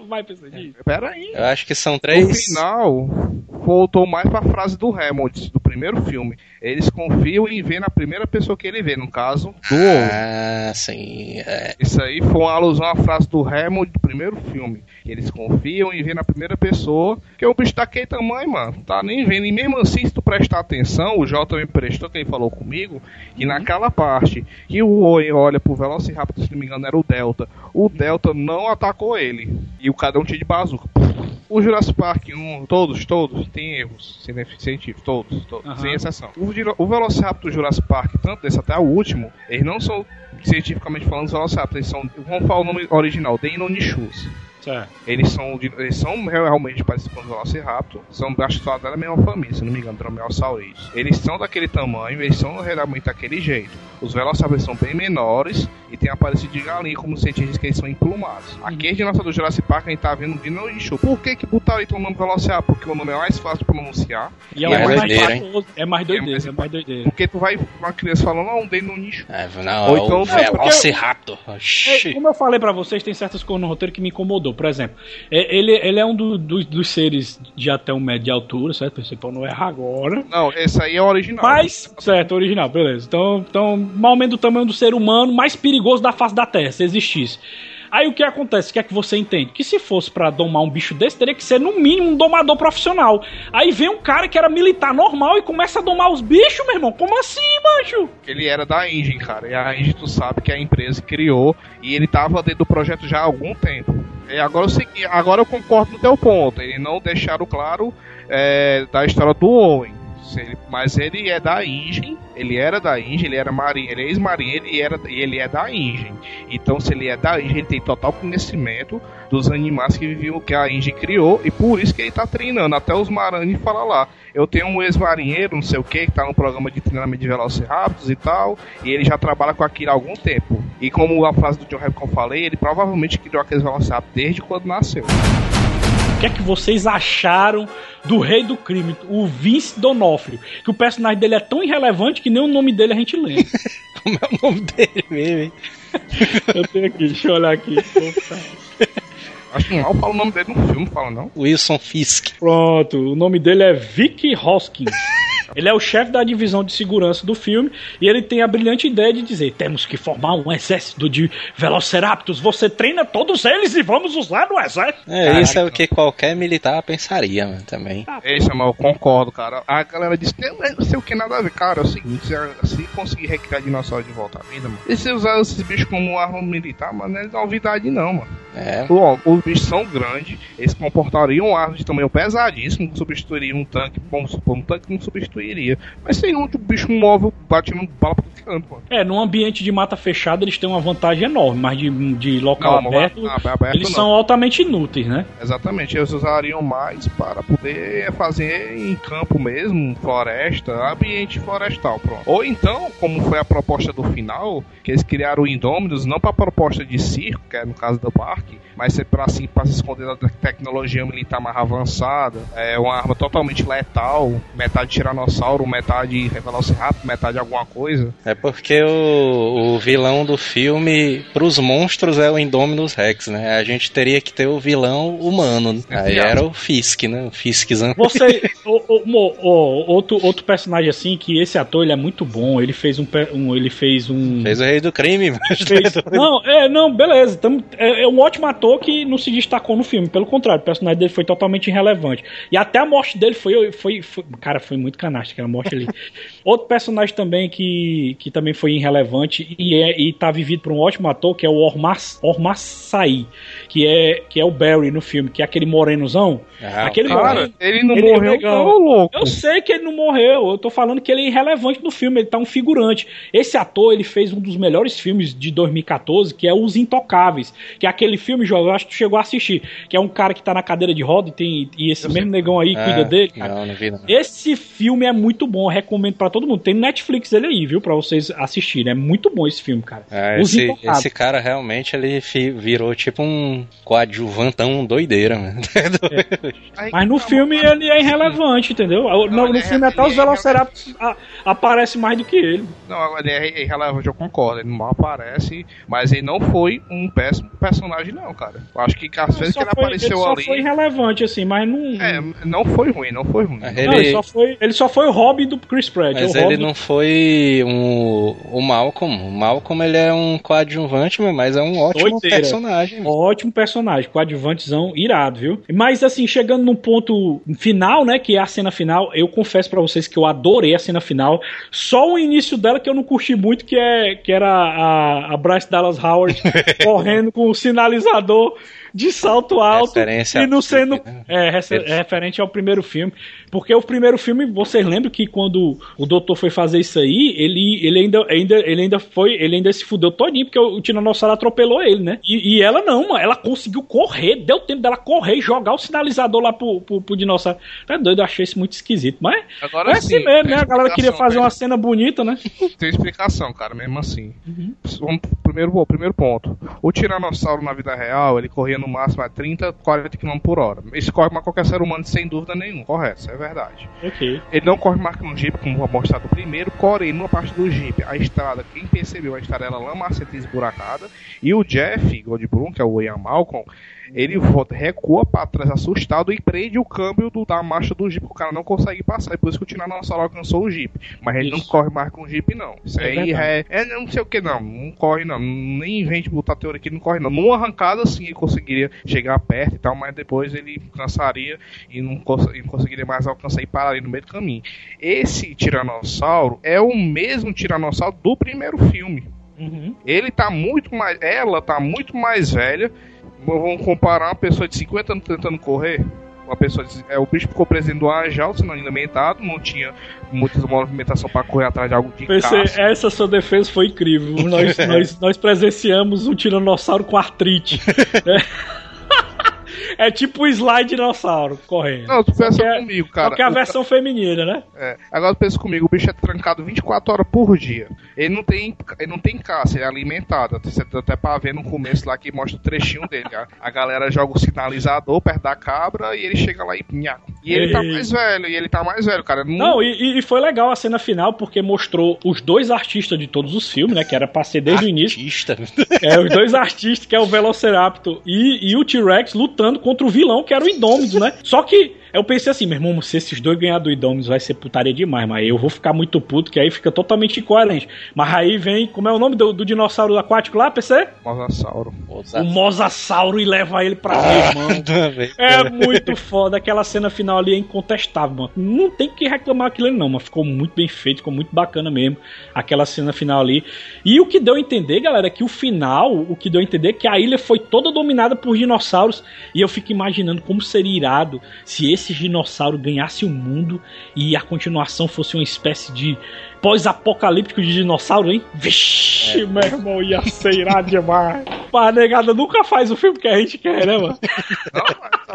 <laughs> Vai, personagem. Pera aí. Eu acho que são No três. final, voltou mais pra frase do Hammond, do primeiro filme. Eles confiam em ver na primeira pessoa que ele vê, no caso, do. Ah, sim. É. Isso aí foi uma alusão à frase do Hammond do primeiro filme. Eles confiam em ver na primeira pessoa, que o bicho daquele tamanho, mano. Tá nem vendo. E mesmo assim, se tu prestar atenção, o Jota me prestou, que ele falou comigo, que naquela parte que o Owen olha pro Velociraptor, se não me engano, era o Delta. O Delta não atacou ele. E o cada um tinha de bazuca. O Jurassic Park 1, todos, todos, tem erros científicos, todos, todos, Aham. sem exceção. O, o Velociraptor do Jurassic Park, tanto desse até o último, eles não são cientificamente falando os Velociraptors, eles são, vamos falar o nome original, Deinonychus. Certo. Eles são, de- eles são realmente parecidos com os Velociraptor, são acho que só da mesma família, se não me engano, Dromaeosauridae. Eles são daquele tamanho, eles são realmente daquele jeito. Os Velociraptors são bem menores e tem a aparência de galinha, como os cientistas que eles são emplumados. Aqui é de nossa do Jurassic Park a gente tá vendo o Dinoichu. Por que que botaram então o nome Velociraptor? Porque o nome é mais fácil de pronunciar. E é, E é o mais doideira, hein? é mais doideira, mais é mais doideira. Porque tu vai uma criança falando, não, um Dinoichu. É, não, Ou então- o É, Velociraptor. É, como eu falei pra vocês, tem certas coisas no roteiro que me incomodou. Por exemplo, é, ele, ele é um do- do- dos seres de até um metro de altura, certo? Pensei, pô, não erra agora. Não, esse aí é original. Mas, certo, original, beleza. Então, então mais ou menos do tamanho do ser humano mais perigoso da face da Terra, se existisse. Aí o que acontece? O que é que você entende? Que se fosse pra domar um bicho desse, teria que ser no mínimo um domador profissional. Aí vem um cara que era militar normal e começa a domar os bichos, meu irmão. Como assim, macho? Ele era da Engine, cara. E a Engine, tu sabe que a empresa criou e ele tava dentro do projeto já há algum tempo. E agora, eu agora eu concordo no teu ponto. Ele não deixaram claro é, da história do Owen. Ele- mas ele é da Engine, ele era da Engine, ele era marinho, ele é ex-marinho, ele, era, e ele é da Engine. Então, se ele é da Engine, ele tem total conhecimento dos animais que viviam, que a Engine criou, e por isso que ele tá treinando. Até os Marani fala lá. Eu tenho um ex-marinheiro, não sei o que, que tá no programa de treinamento de Velociraptors e tal, e ele já trabalha com aquilo há algum tempo. E como a frase do John eu falei, ele provavelmente criou aqueles Velociraptors desde quando nasceu. O que é que vocês acharam do rei do crime, o Vince Donofrio? Que o personagem dele é tão irrelevante que nem o nome dele a gente lembra. <laughs> Como é o nome dele mesmo, hein? <laughs> eu tenho aqui, deixa eu olhar aqui. Acho que mal fala o nome dele no filme, fala não. Wilson Fisk. Pronto, o nome dele é Vic Hoskins. <laughs> Ele é o chefe da divisão de segurança do filme e ele tem a brilhante ideia de dizer: temos que formar um exército de Velociraptors. Você treina todos eles e vamos usar no exército. É, Caraca. isso é o que qualquer militar pensaria, mano, também. Ei, Samuel, eu concordo, cara. A galera disse não sei o que nada a ver. Cara, é o seguinte, se, se conseguir recriar dinossauro de volta à vida, mano. E se usar esses bichos como arma militar, mano, não é novidade não, mano. É, os bichos são grandes, eles comportariam armas de tamanho pesadíssimo, substituiriam um tanque, vamos supor, um tanque não substituiria. Mas tem outro bicho móvel batendo bala pra todo canto, mano. É, num ambiente de mata fechada eles têm uma vantagem enorme, mas de, de local Não, aberto, aberto eles não. são altamente inúteis, né? Exatamente, eles usariam mais para poder fazer em campo mesmo, floresta, ambiente florestal, pronto. Ou então, como foi a proposta do final, que eles criaram o Indôminos não para a proposta de circo, que é no caso do parque, mas é para assim, se esconder da tecnologia militar mais avançada, é uma arma totalmente letal, metade tiranossauro, metade velociraptor, metade alguma coisa. é porque o, o vilão do filme, pros monstros, é o Indominus Rex, né? A gente teria que ter o vilão humano. né? Aí era o Fisk, né? O Fiskzão. Você, <laughs> o, o- o- outro, outro personagem assim que esse ator ele é muito bom. Ele fez um, um- ele fez um Fez o rei do crime, mas fez- <laughs> não, é, não, beleza. Tamo- é, é um ótimo ator que não se destacou no filme. Pelo contrário, o personagem dele foi totalmente irrelevante. E até a morte dele foi, foi, foi- cara, foi muito canasta aquela morte ali. <laughs> Outro personagem também que, que também foi irrelevante e é e tá vivido por um ótimo ator que é o Ormar Ormaçaí, que é que é o Barry no filme, que é aquele morenozão. Ah, aquele Cara, moreno. ele não Ele é morreu, não, louco. Eu sei que ele não morreu, eu tô falando que ele é irrelevante no filme, ele tá um figurante. Esse ator, ele fez um dos melhores filmes de 2014, que é Os Intocáveis, que é aquele filme, João, eu acho que tu chegou a assistir, que é um cara que tá na cadeira de roda e, tem, e esse mesmo negão aí Ah, cuida dele. cara. Não, não vi não. Esse filme é muito bom, eu recomendo pra todo mundo. Tem no Netflix ele aí, viu, pra vocês assistirem. É muito bom esse filme, cara. Os esse, esse cara realmente ele virou tipo um coadjuvantão doideira, mano. <laughs> Aí Mas no tá, filme ele é irrelevante, entendeu? No, Não, no é- filme até os é Velociraptors aparecem mais do que ele. Não, ele é irrelevante, eu concordo. Ele mal aparece, mas ele não foi um péssimo personagem, não, cara. Eu acho que às vezes que ele foi, apareceu ele só ali. foi irrelevante, assim, mas não. É, não foi ruim, não foi ruim. Mas Não, ele, ele, só foi, ele só foi o hobby do Chris Pratt. mas ele não foi um, o Malcolm. O Malcolm ele é um coadjuvante, mas é um ótimo Doideira. personagem. Ótimo personagem, coadjuvantezão irado, viu? Mas assim, chegando num ponto final, né, que é a cena final, eu confesso pra vocês que eu adorei a cena final. Só o início dela que eu não curti muito, que é que era a, a Bryce Dallas Howard <laughs> correndo com o sinalizador colonizador de salto alto Referência e não ao sendo filme, né? é, é referente ao primeiro filme, porque o primeiro filme, vocês lembram que quando o doutor foi fazer isso aí, ele, ele ainda ainda ele ainda foi, ele ainda se fudeu todinho porque o, o tiranossauro atropelou ele, né? E, e ela não, mano, ela conseguiu correr, deu tempo dela correr e jogar o sinalizador lá pro, pro, pro dinossauro. Tá doido, eu achei isso muito esquisito, mas Agora é assim sim, mesmo, né? A galera queria fazer uma cena bonita, né? Tem explicação, cara, mesmo assim. Uhum. Vamos pro primeiro, primeiro ponto. O tiranossauro na vida real, ele corria no máximo a 30, 40 km por hora. Isso corre mais qualquer ser humano sem dúvida nenhuma, correto, isso é verdade. Ok. Ele não corre mais que um Jeep, como mostrado primeiro, porém, numa parte do Jeep, a estrada, quem percebeu, a estrada era lamacenta e esburacada, e o Jeff Goldblum, que é o Ian Malcolm, ele volta, recua para trás assustado e prende o câmbio do- da marcha do Jeep, que o cara não consegue passar, e por isso que o Tiranossauro alcançou o Jeep. Mas ele não Isso. corre mais com o Jeep, não. Isso É aí é, é não sei o que, não. Não corre, não. Nem invente botar teoria que ele não corre, não. Numa arrancada, sim, ele conseguiria chegar perto e tal, mas depois ele cansaria e não, cons- e não conseguiria mais alcançar e pararia no meio do caminho. Esse Tiranossauro é o mesmo Tiranossauro do primeiro filme. Uhum. Ele tá muito mais. Ela tá muito mais velha. Vamos comparar uma pessoa de 50 anos tentando correr. Uma pessoa de, é, o bicho ficou preso dentro de uma jaula, sendo alimentado, não tinha muita movimentação para correr atrás de algo de PC, caça. essa sua defesa foi incrível. Nós, <laughs> nós, nós presenciamos um tiranossauro com artrite. É, <laughs> é tipo o slide dinossauro correndo. Não, tu pensa é- comigo, cara. Só que é a versão feminina, né? É, agora pensa comigo, o bicho é trancado 24 horas por dia. Ele não tem, ele não tem caça, ele é alimentado. Você tá até pra ver no começo lá que mostra o trechinho dele. A, a galera joga o sinalizador perto da cabra e ele chega lá e nhaco. E ele tá Ei. mais velho, e ele tá mais velho, cara. Não, e, e- e foi legal a cena final porque mostrou os dois artistas de todos os filmes, né? Que era pra ser desde o início. Artista. É, os dois artistas, que é o Velociraptor e, e o T-Rex, lutando contra o vilão, que era o Indômidos, né? Só que eu pensei assim, meu irmão, se esses dois ganhar do Indômidos vai ser putaria demais, mas eu vou ficar muito puto, que aí fica totalmente incoerente. Mas aí vem, como é o nome do, do dinossauro aquático lá, PC? Mosassauro. O Mosasauro e leva ele pra ver, <laughs> irmão. É muito foda. Aquela cena final ali é incontestável, mano. Não tem que reclamar aquilo ali, não, mas ficou muito bem feito, ficou muito bacana mesmo. Aquela cena final ali. E o que deu a entender, galera, é que o final, o que deu a entender é que a ilha foi toda dominada por dinossauros. E eu fico imaginando como seria irado se esses dinossauros ganhassem o mundo e a continuação fosse uma espécie de pós-apocalíptico de dinossauro, hein? Vixe, meu irmão, ia ser irado <laughs> demais. A negada nunca faz o filme que a gente quer, né, mano? Não,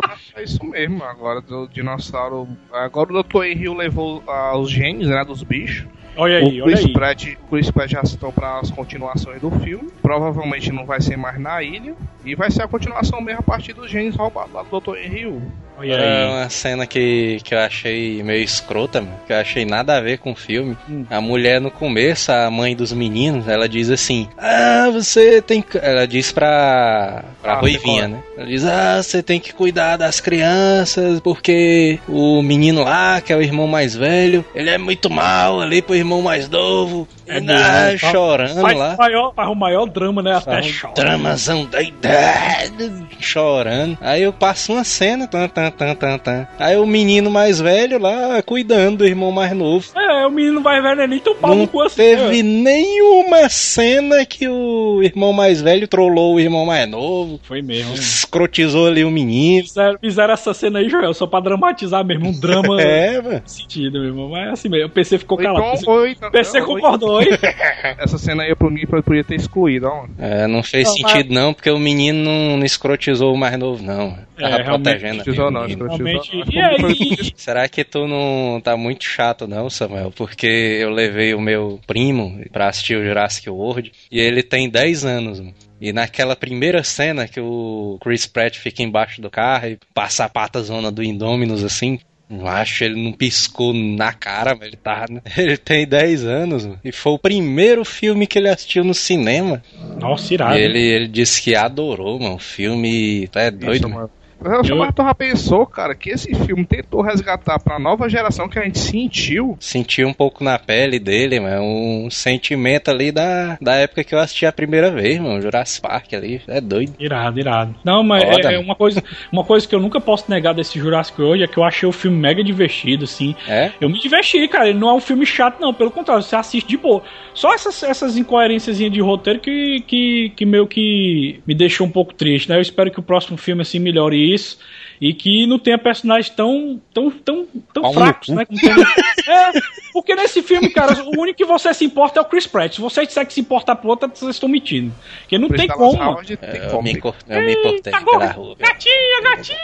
mas é isso mesmo. Agora do dinossauro. Agora o Dr. Henry levou ah, os genes, né, dos bichos. Olha aí, o olha Chris aí. Pratt, o Chris Pratt já citou para as continuações do filme. Provavelmente não vai ser mais na ilha. E vai ser a continuação mesmo a partir dos genes roubados lá do Dr. Henry. É uma cena que, que eu achei meio escrota, mano, que eu achei nada a ver com o filme. Hum. A mulher no começo, a mãe dos meninos, ela diz assim: Ah, você tem que. Ela diz pra, pra Ah, Ruivinha, né? Ela diz: Ah, você tem que cuidar das crianças, porque o menino lá, que é o irmão mais velho, ele é muito mal ali pro irmão mais novo. É mesmo, tá? chorando Faz, lá. o maior, faz o maior drama, né? Até Faz um chora. Dramazão doidado, chorando. Aí eu passo uma cena, tan, tan, tan, tan, tan. Aí o menino mais velho lá cuidando do irmão mais novo. É, o menino mais velho é nem tão pau Não no cu assim. teve né? nenhuma cena que o irmão mais velho trollou o irmão mais novo, Foi mesmo. escrotizou ali o menino. Fizeram, fizeram essa cena aí, Joel, só pra dramatizar mesmo. Um drama <laughs> É, mano. sentido, meu irmão. Mas assim mesmo. O PC ficou Ou calado. então, ou então- O PC ou- concordou, hein? <laughs> Essa cena aí pro mim podia ter excluído, ó. É, não fez Não, sentido não, porque o menino não, não escrotizou o mais novo, não. Tava É, protegendo Escrotizou não, escrotizou não. E aí? <laughs> Será que tu não tá muito chato não, Samuel? Porque eu levei o meu primo pra assistir o Jurassic World e ele tem 10 anos, mano. E naquela primeira cena que o Chris Pratt fica embaixo do carro e passa a pata zona do Indominus assim, eu acho ele não piscou na cara, mas ele tá. <laughs> Ele tem 10 anos, mano. E foi o primeiro filme que ele assistiu no cinema. Nossa, irado. E ele, ele disse que adorou, mano. O filme. É doido, Isso, mano. Eu... Mas tu já pensou, cara, que esse filme tentou resgatar pra nova geração que a gente sentiu. Sentiu um pouco na pele dele, mano. Um sentimento ali da, da época que eu assisti a primeira vez, mano. Jurassic Park ali. É doido. Irado, irado. Não, mas é, é, uma coisa, uma coisa que eu nunca posso negar desse Jurassic hoje é que eu achei o filme mega divertido, assim. É? Eu me diverti, cara. Ele não é um filme chato, não. Pelo contrário, você assiste de boa. Só essas, essas incoerências de roteiro que, que, que meio que me deixou um pouco triste, né? Eu espero que o próximo filme, assim, melhore isso e que não tenha personagens tão tão tão, tão fracos, né? Tem... <laughs> É, porque nesse filme, cara, o único que você se importa é o Chris Pratt. Se você disser que se importa pro outro, vocês estão mentindo. Porque não tem como. Tem é, eu, me, eu me importei pela rua. Gatinha, gatinha,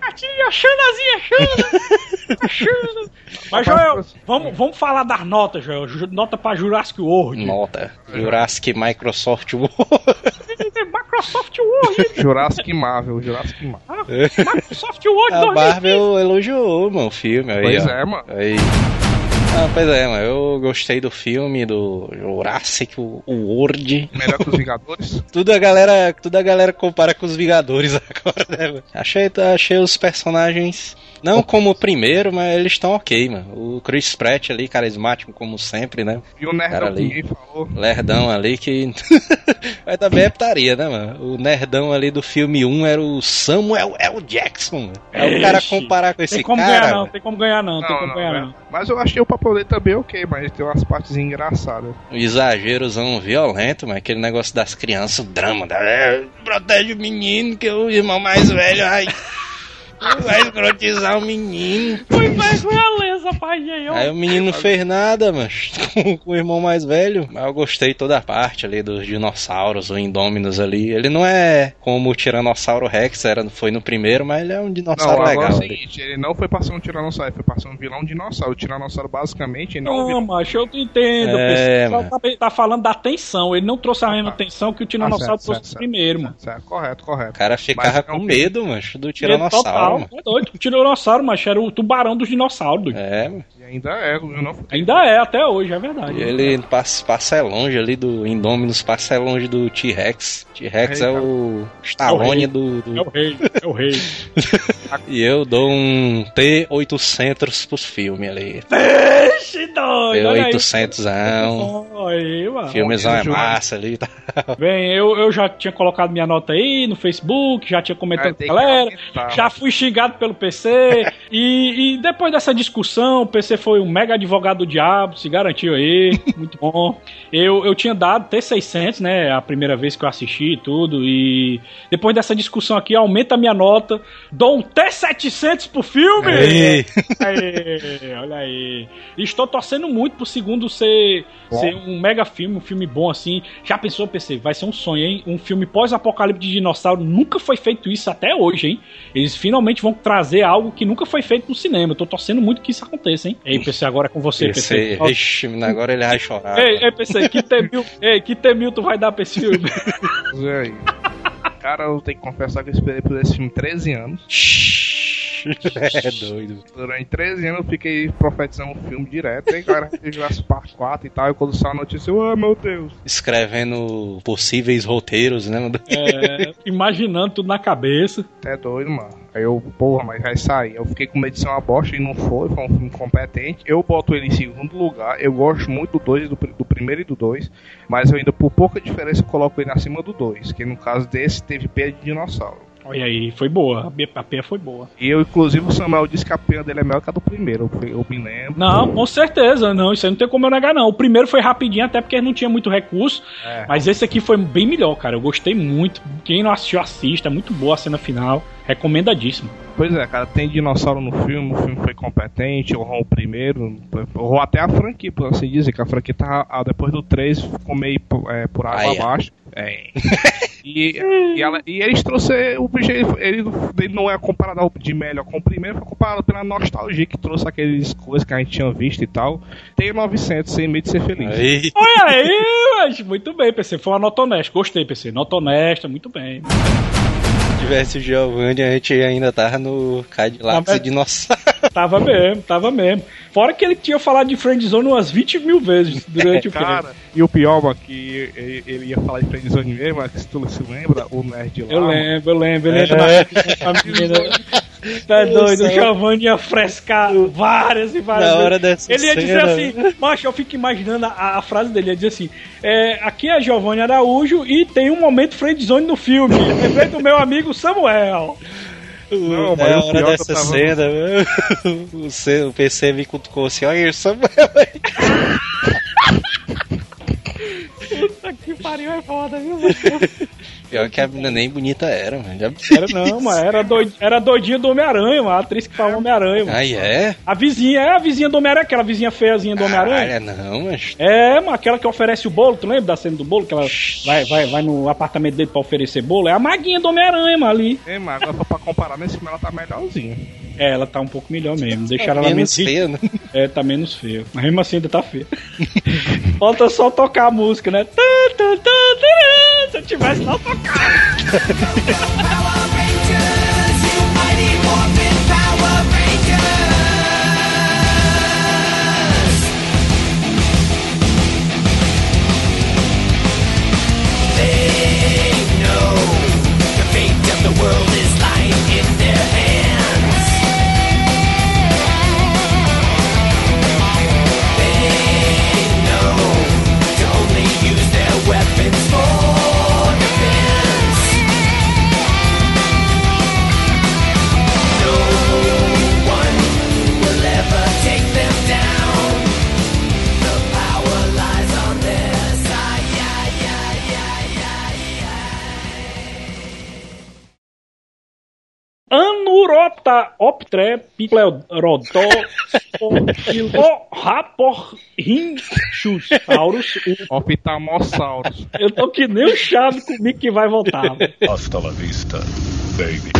gatinha, Xanazinha, Xana. Xana. Mas, Joel, vamos, vamos falar das notas, Joel. Nota pra Jurassic World. Nota. Jurassic Microsoft World. Microsoft Word. Jurassic Marvel, Jurassic Marvel. Microsoft Word A Marvel elogiou, mano, o filme. Aí, pois ó. é, mano. Aí. Ah, pois é, mano. Eu gostei do filme, do Jurassic World. Melhor que os <laughs> Vingadores? tudo a galera, tudo a galera compara com os Vingadores <laughs> agora, né, mano? Achei, achei os personagens não como o primeiro, mas eles estão ok, mano. O Chris Pratt ali, carismático como sempre, né? E o nerdão ali, falou. Lerdão ali que... <laughs> mas também é putaria, né, mano? O nerdão ali do filme 1 era o Samuel L. Jackson, mano. É o cara comparar com esse tem como cara... Ganhar, não, tem como ganhar não, não tem como não, ganhar é. não. Mas eu achei o papo dele também ok, mas tem umas partes engraçadas. O exagerozão violento, mas aquele negócio das crianças, o drama, da... É, protege o menino, que é o irmão mais velho, ai... <laughs> Vai escrotizar o menino. Foi mais violência, pai. Aí, aí o menino não fez nada, mas <laughs> com o irmão mais velho. Mas eu gostei toda a parte ali dos dinossauros, o Indôminos ali. Ele não é como o Tiranossauro Rex, era, foi no primeiro, mas ele é um dinossauro não, legal. É o seguinte, ele não foi pra ser um Tiranossauro, ele foi pra ser um vilão dinossauro. O Tiranossauro basicamente não. Não, vilão... macho, eu entendo. É, tá, tá, falando da tensão. Ele não trouxe a mesma ah, tensão que o Tiranossauro ah, certo, trouxe certo, primeiro, certo, mano. Certo, correto, correto. O cara ficava com medo, macho, do Tiranossauro total, é doido. O tiranossauro, mas era o tubarão dos dinossauros. É, e ainda é, não... Ainda é, até hoje, é verdade. E ele passa, passa longe ali do Indominus, passa longe do T-Rex. T-Rex é, é, o Stallone é o do, do, É o rei, é o rei. <laughs> e eu dou um T-800 pros filmes ali. Peixe doido! T-800 é Filmezão é massa ali. Tá. Bem, <laughs> eu, eu já tinha colocado minha nota aí no Facebook, já tinha comentado com a galera, já fui xingado pelo PC, <laughs> e, e depois dessa discussão, o PC foi um mega advogado do diabo, se garantiu aí, <laughs> muito bom. Eu, eu tinha dado T600, né, a primeira vez que eu assisti e tudo, e depois dessa discussão aqui, aumenta a minha nota, dou um T700 pro filme! Aí, olha aí. Estou torcendo muito pro segundo ser, ser um mega filme, um filme bom assim. Já pensou, PC? Vai ser um sonho, hein? Um filme pós-apocalipse de dinossauro, nunca foi feito isso até hoje, hein? Eles finalmente vão trazer algo que nunca foi feito no cinema. Eu tô torcendo muito que isso aconteça, hein? Ei, PC, agora é com você, PC. PC. Ixi, agora ele vai chorar. Ei, ei PC, que temil, ei, que temil tu vai dar pra esse filme? Cara, eu tenho que confessar que eu esperei por esse filme 13 anos. <laughs> é doido. Durante 13 anos eu fiquei profetizando um filme direto. Aí, cara, Jurassic Park 4 e tal. E quando saiu a notícia, eu, oh, meu Deus. Escrevendo possíveis roteiros, né? É, imaginando tudo na cabeça. É doido, mano. Aí eu, porra, mas vai sair. Eu fiquei com medo de ser uma bosta e não foi. Foi um filme competente. Eu boto ele em segundo lugar. Eu gosto muito do 2 do, do primeiro e do 2. Mas eu ainda, por pouca diferença, coloco ele acima do 2. Que no caso desse teve pé de dinossauro. Olha aí, foi boa. A pena foi boa. E eu, inclusive, o Samuel disse que a pena dele é melhor que a do primeiro. Eu me lembro. Não, com certeza. Não, isso aí não tem como eu negar, não. O primeiro foi rapidinho, até porque não tinha muito recurso. É. Mas esse aqui foi bem melhor, cara. Eu gostei muito. Quem não assistiu, assista. É muito boa a cena final. Recomendadíssimo. Pois é, cara, tem dinossauro no filme, o filme foi competente, honrou o primeiro, honrou até a franquia, por assim dizer, que a franquia tá, depois do 3 ficou meio é, por água Ai, abaixo. É. e, e, ela, e, eles trouxeram o bicho, ele, ele, não é comparado de melhor com o primeiro, foi comparado pela nostalgia que trouxe aqueles coisas que a gente tinha visto e tal. Tem 900 sem medo de ser feliz. Aí. Olha aí, mas muito bem, PC, foi uma nota honesta, gostei, PC, nota honesta, muito bem. tivesse o Giovanni, a gente ainda tava no Cadillac mas- dinossauro. Tava mesmo, tava mesmo. Fora que ele tinha falado de friendzone umas 20 mil vezes durante o filme. Cara, e o pior, mano, que ele, ele ia falar de friendzone mesmo, mas se tu se lembra, o nerd lá. Eu lembro, eu lembro. Ele entra na menina. Tá doido, o Giovanni ia frescar várias e várias Na vezes. hora dessa Ele ia dizer cena. assim, macho, eu fico imaginando a, a frase dele, ia dizer assim, é, aqui é Giovanni Araújo e tem um momento friendzone no filme. Lembrei do meu amigo Samuel. Não, mas Na o hora pior é que dessa tava- cena, <laughs> o, C- o PC me cutucou assim, olha isso, Samuel. <laughs> Puta que pariu, é foda, viu? <laughs> Pior que a menina nem bonita era, mano. Já... Era não, mas era, doid, era doidinha do Homem-Aranha, mano. A atriz que fala Homem-Aranha, mano. Ai, é? A vizinha, é a vizinha do Homem-Aranha, aquela vizinha feiazinha do Homem-Aranha. Caralho, não, mas... É, mano, aquela que oferece o bolo, tu lembra da cena do bolo? Que ela vai, vai, vai no apartamento dele pra oferecer bolo? É a maguinha do Homem-Aranha, mano, ali. É, mas agora só pra comparar nesse filme ela tá melhorzinha. É, ela tá um pouco melhor mesmo. Deixaram ela menos menos feia, né? <laughs> É, tá menos feia. Mas mesmo assim ainda tá feia. <laughs> Falta só tocar a música, né? Tá, tá, tá, tá, Se eu tivesse lá tocado. <laughs> Anurota optre piclerodó raporrinchusaurus. Optamossauros. Eu tô que nem o chave comigo que vai voltar. Hasta la vista, baby.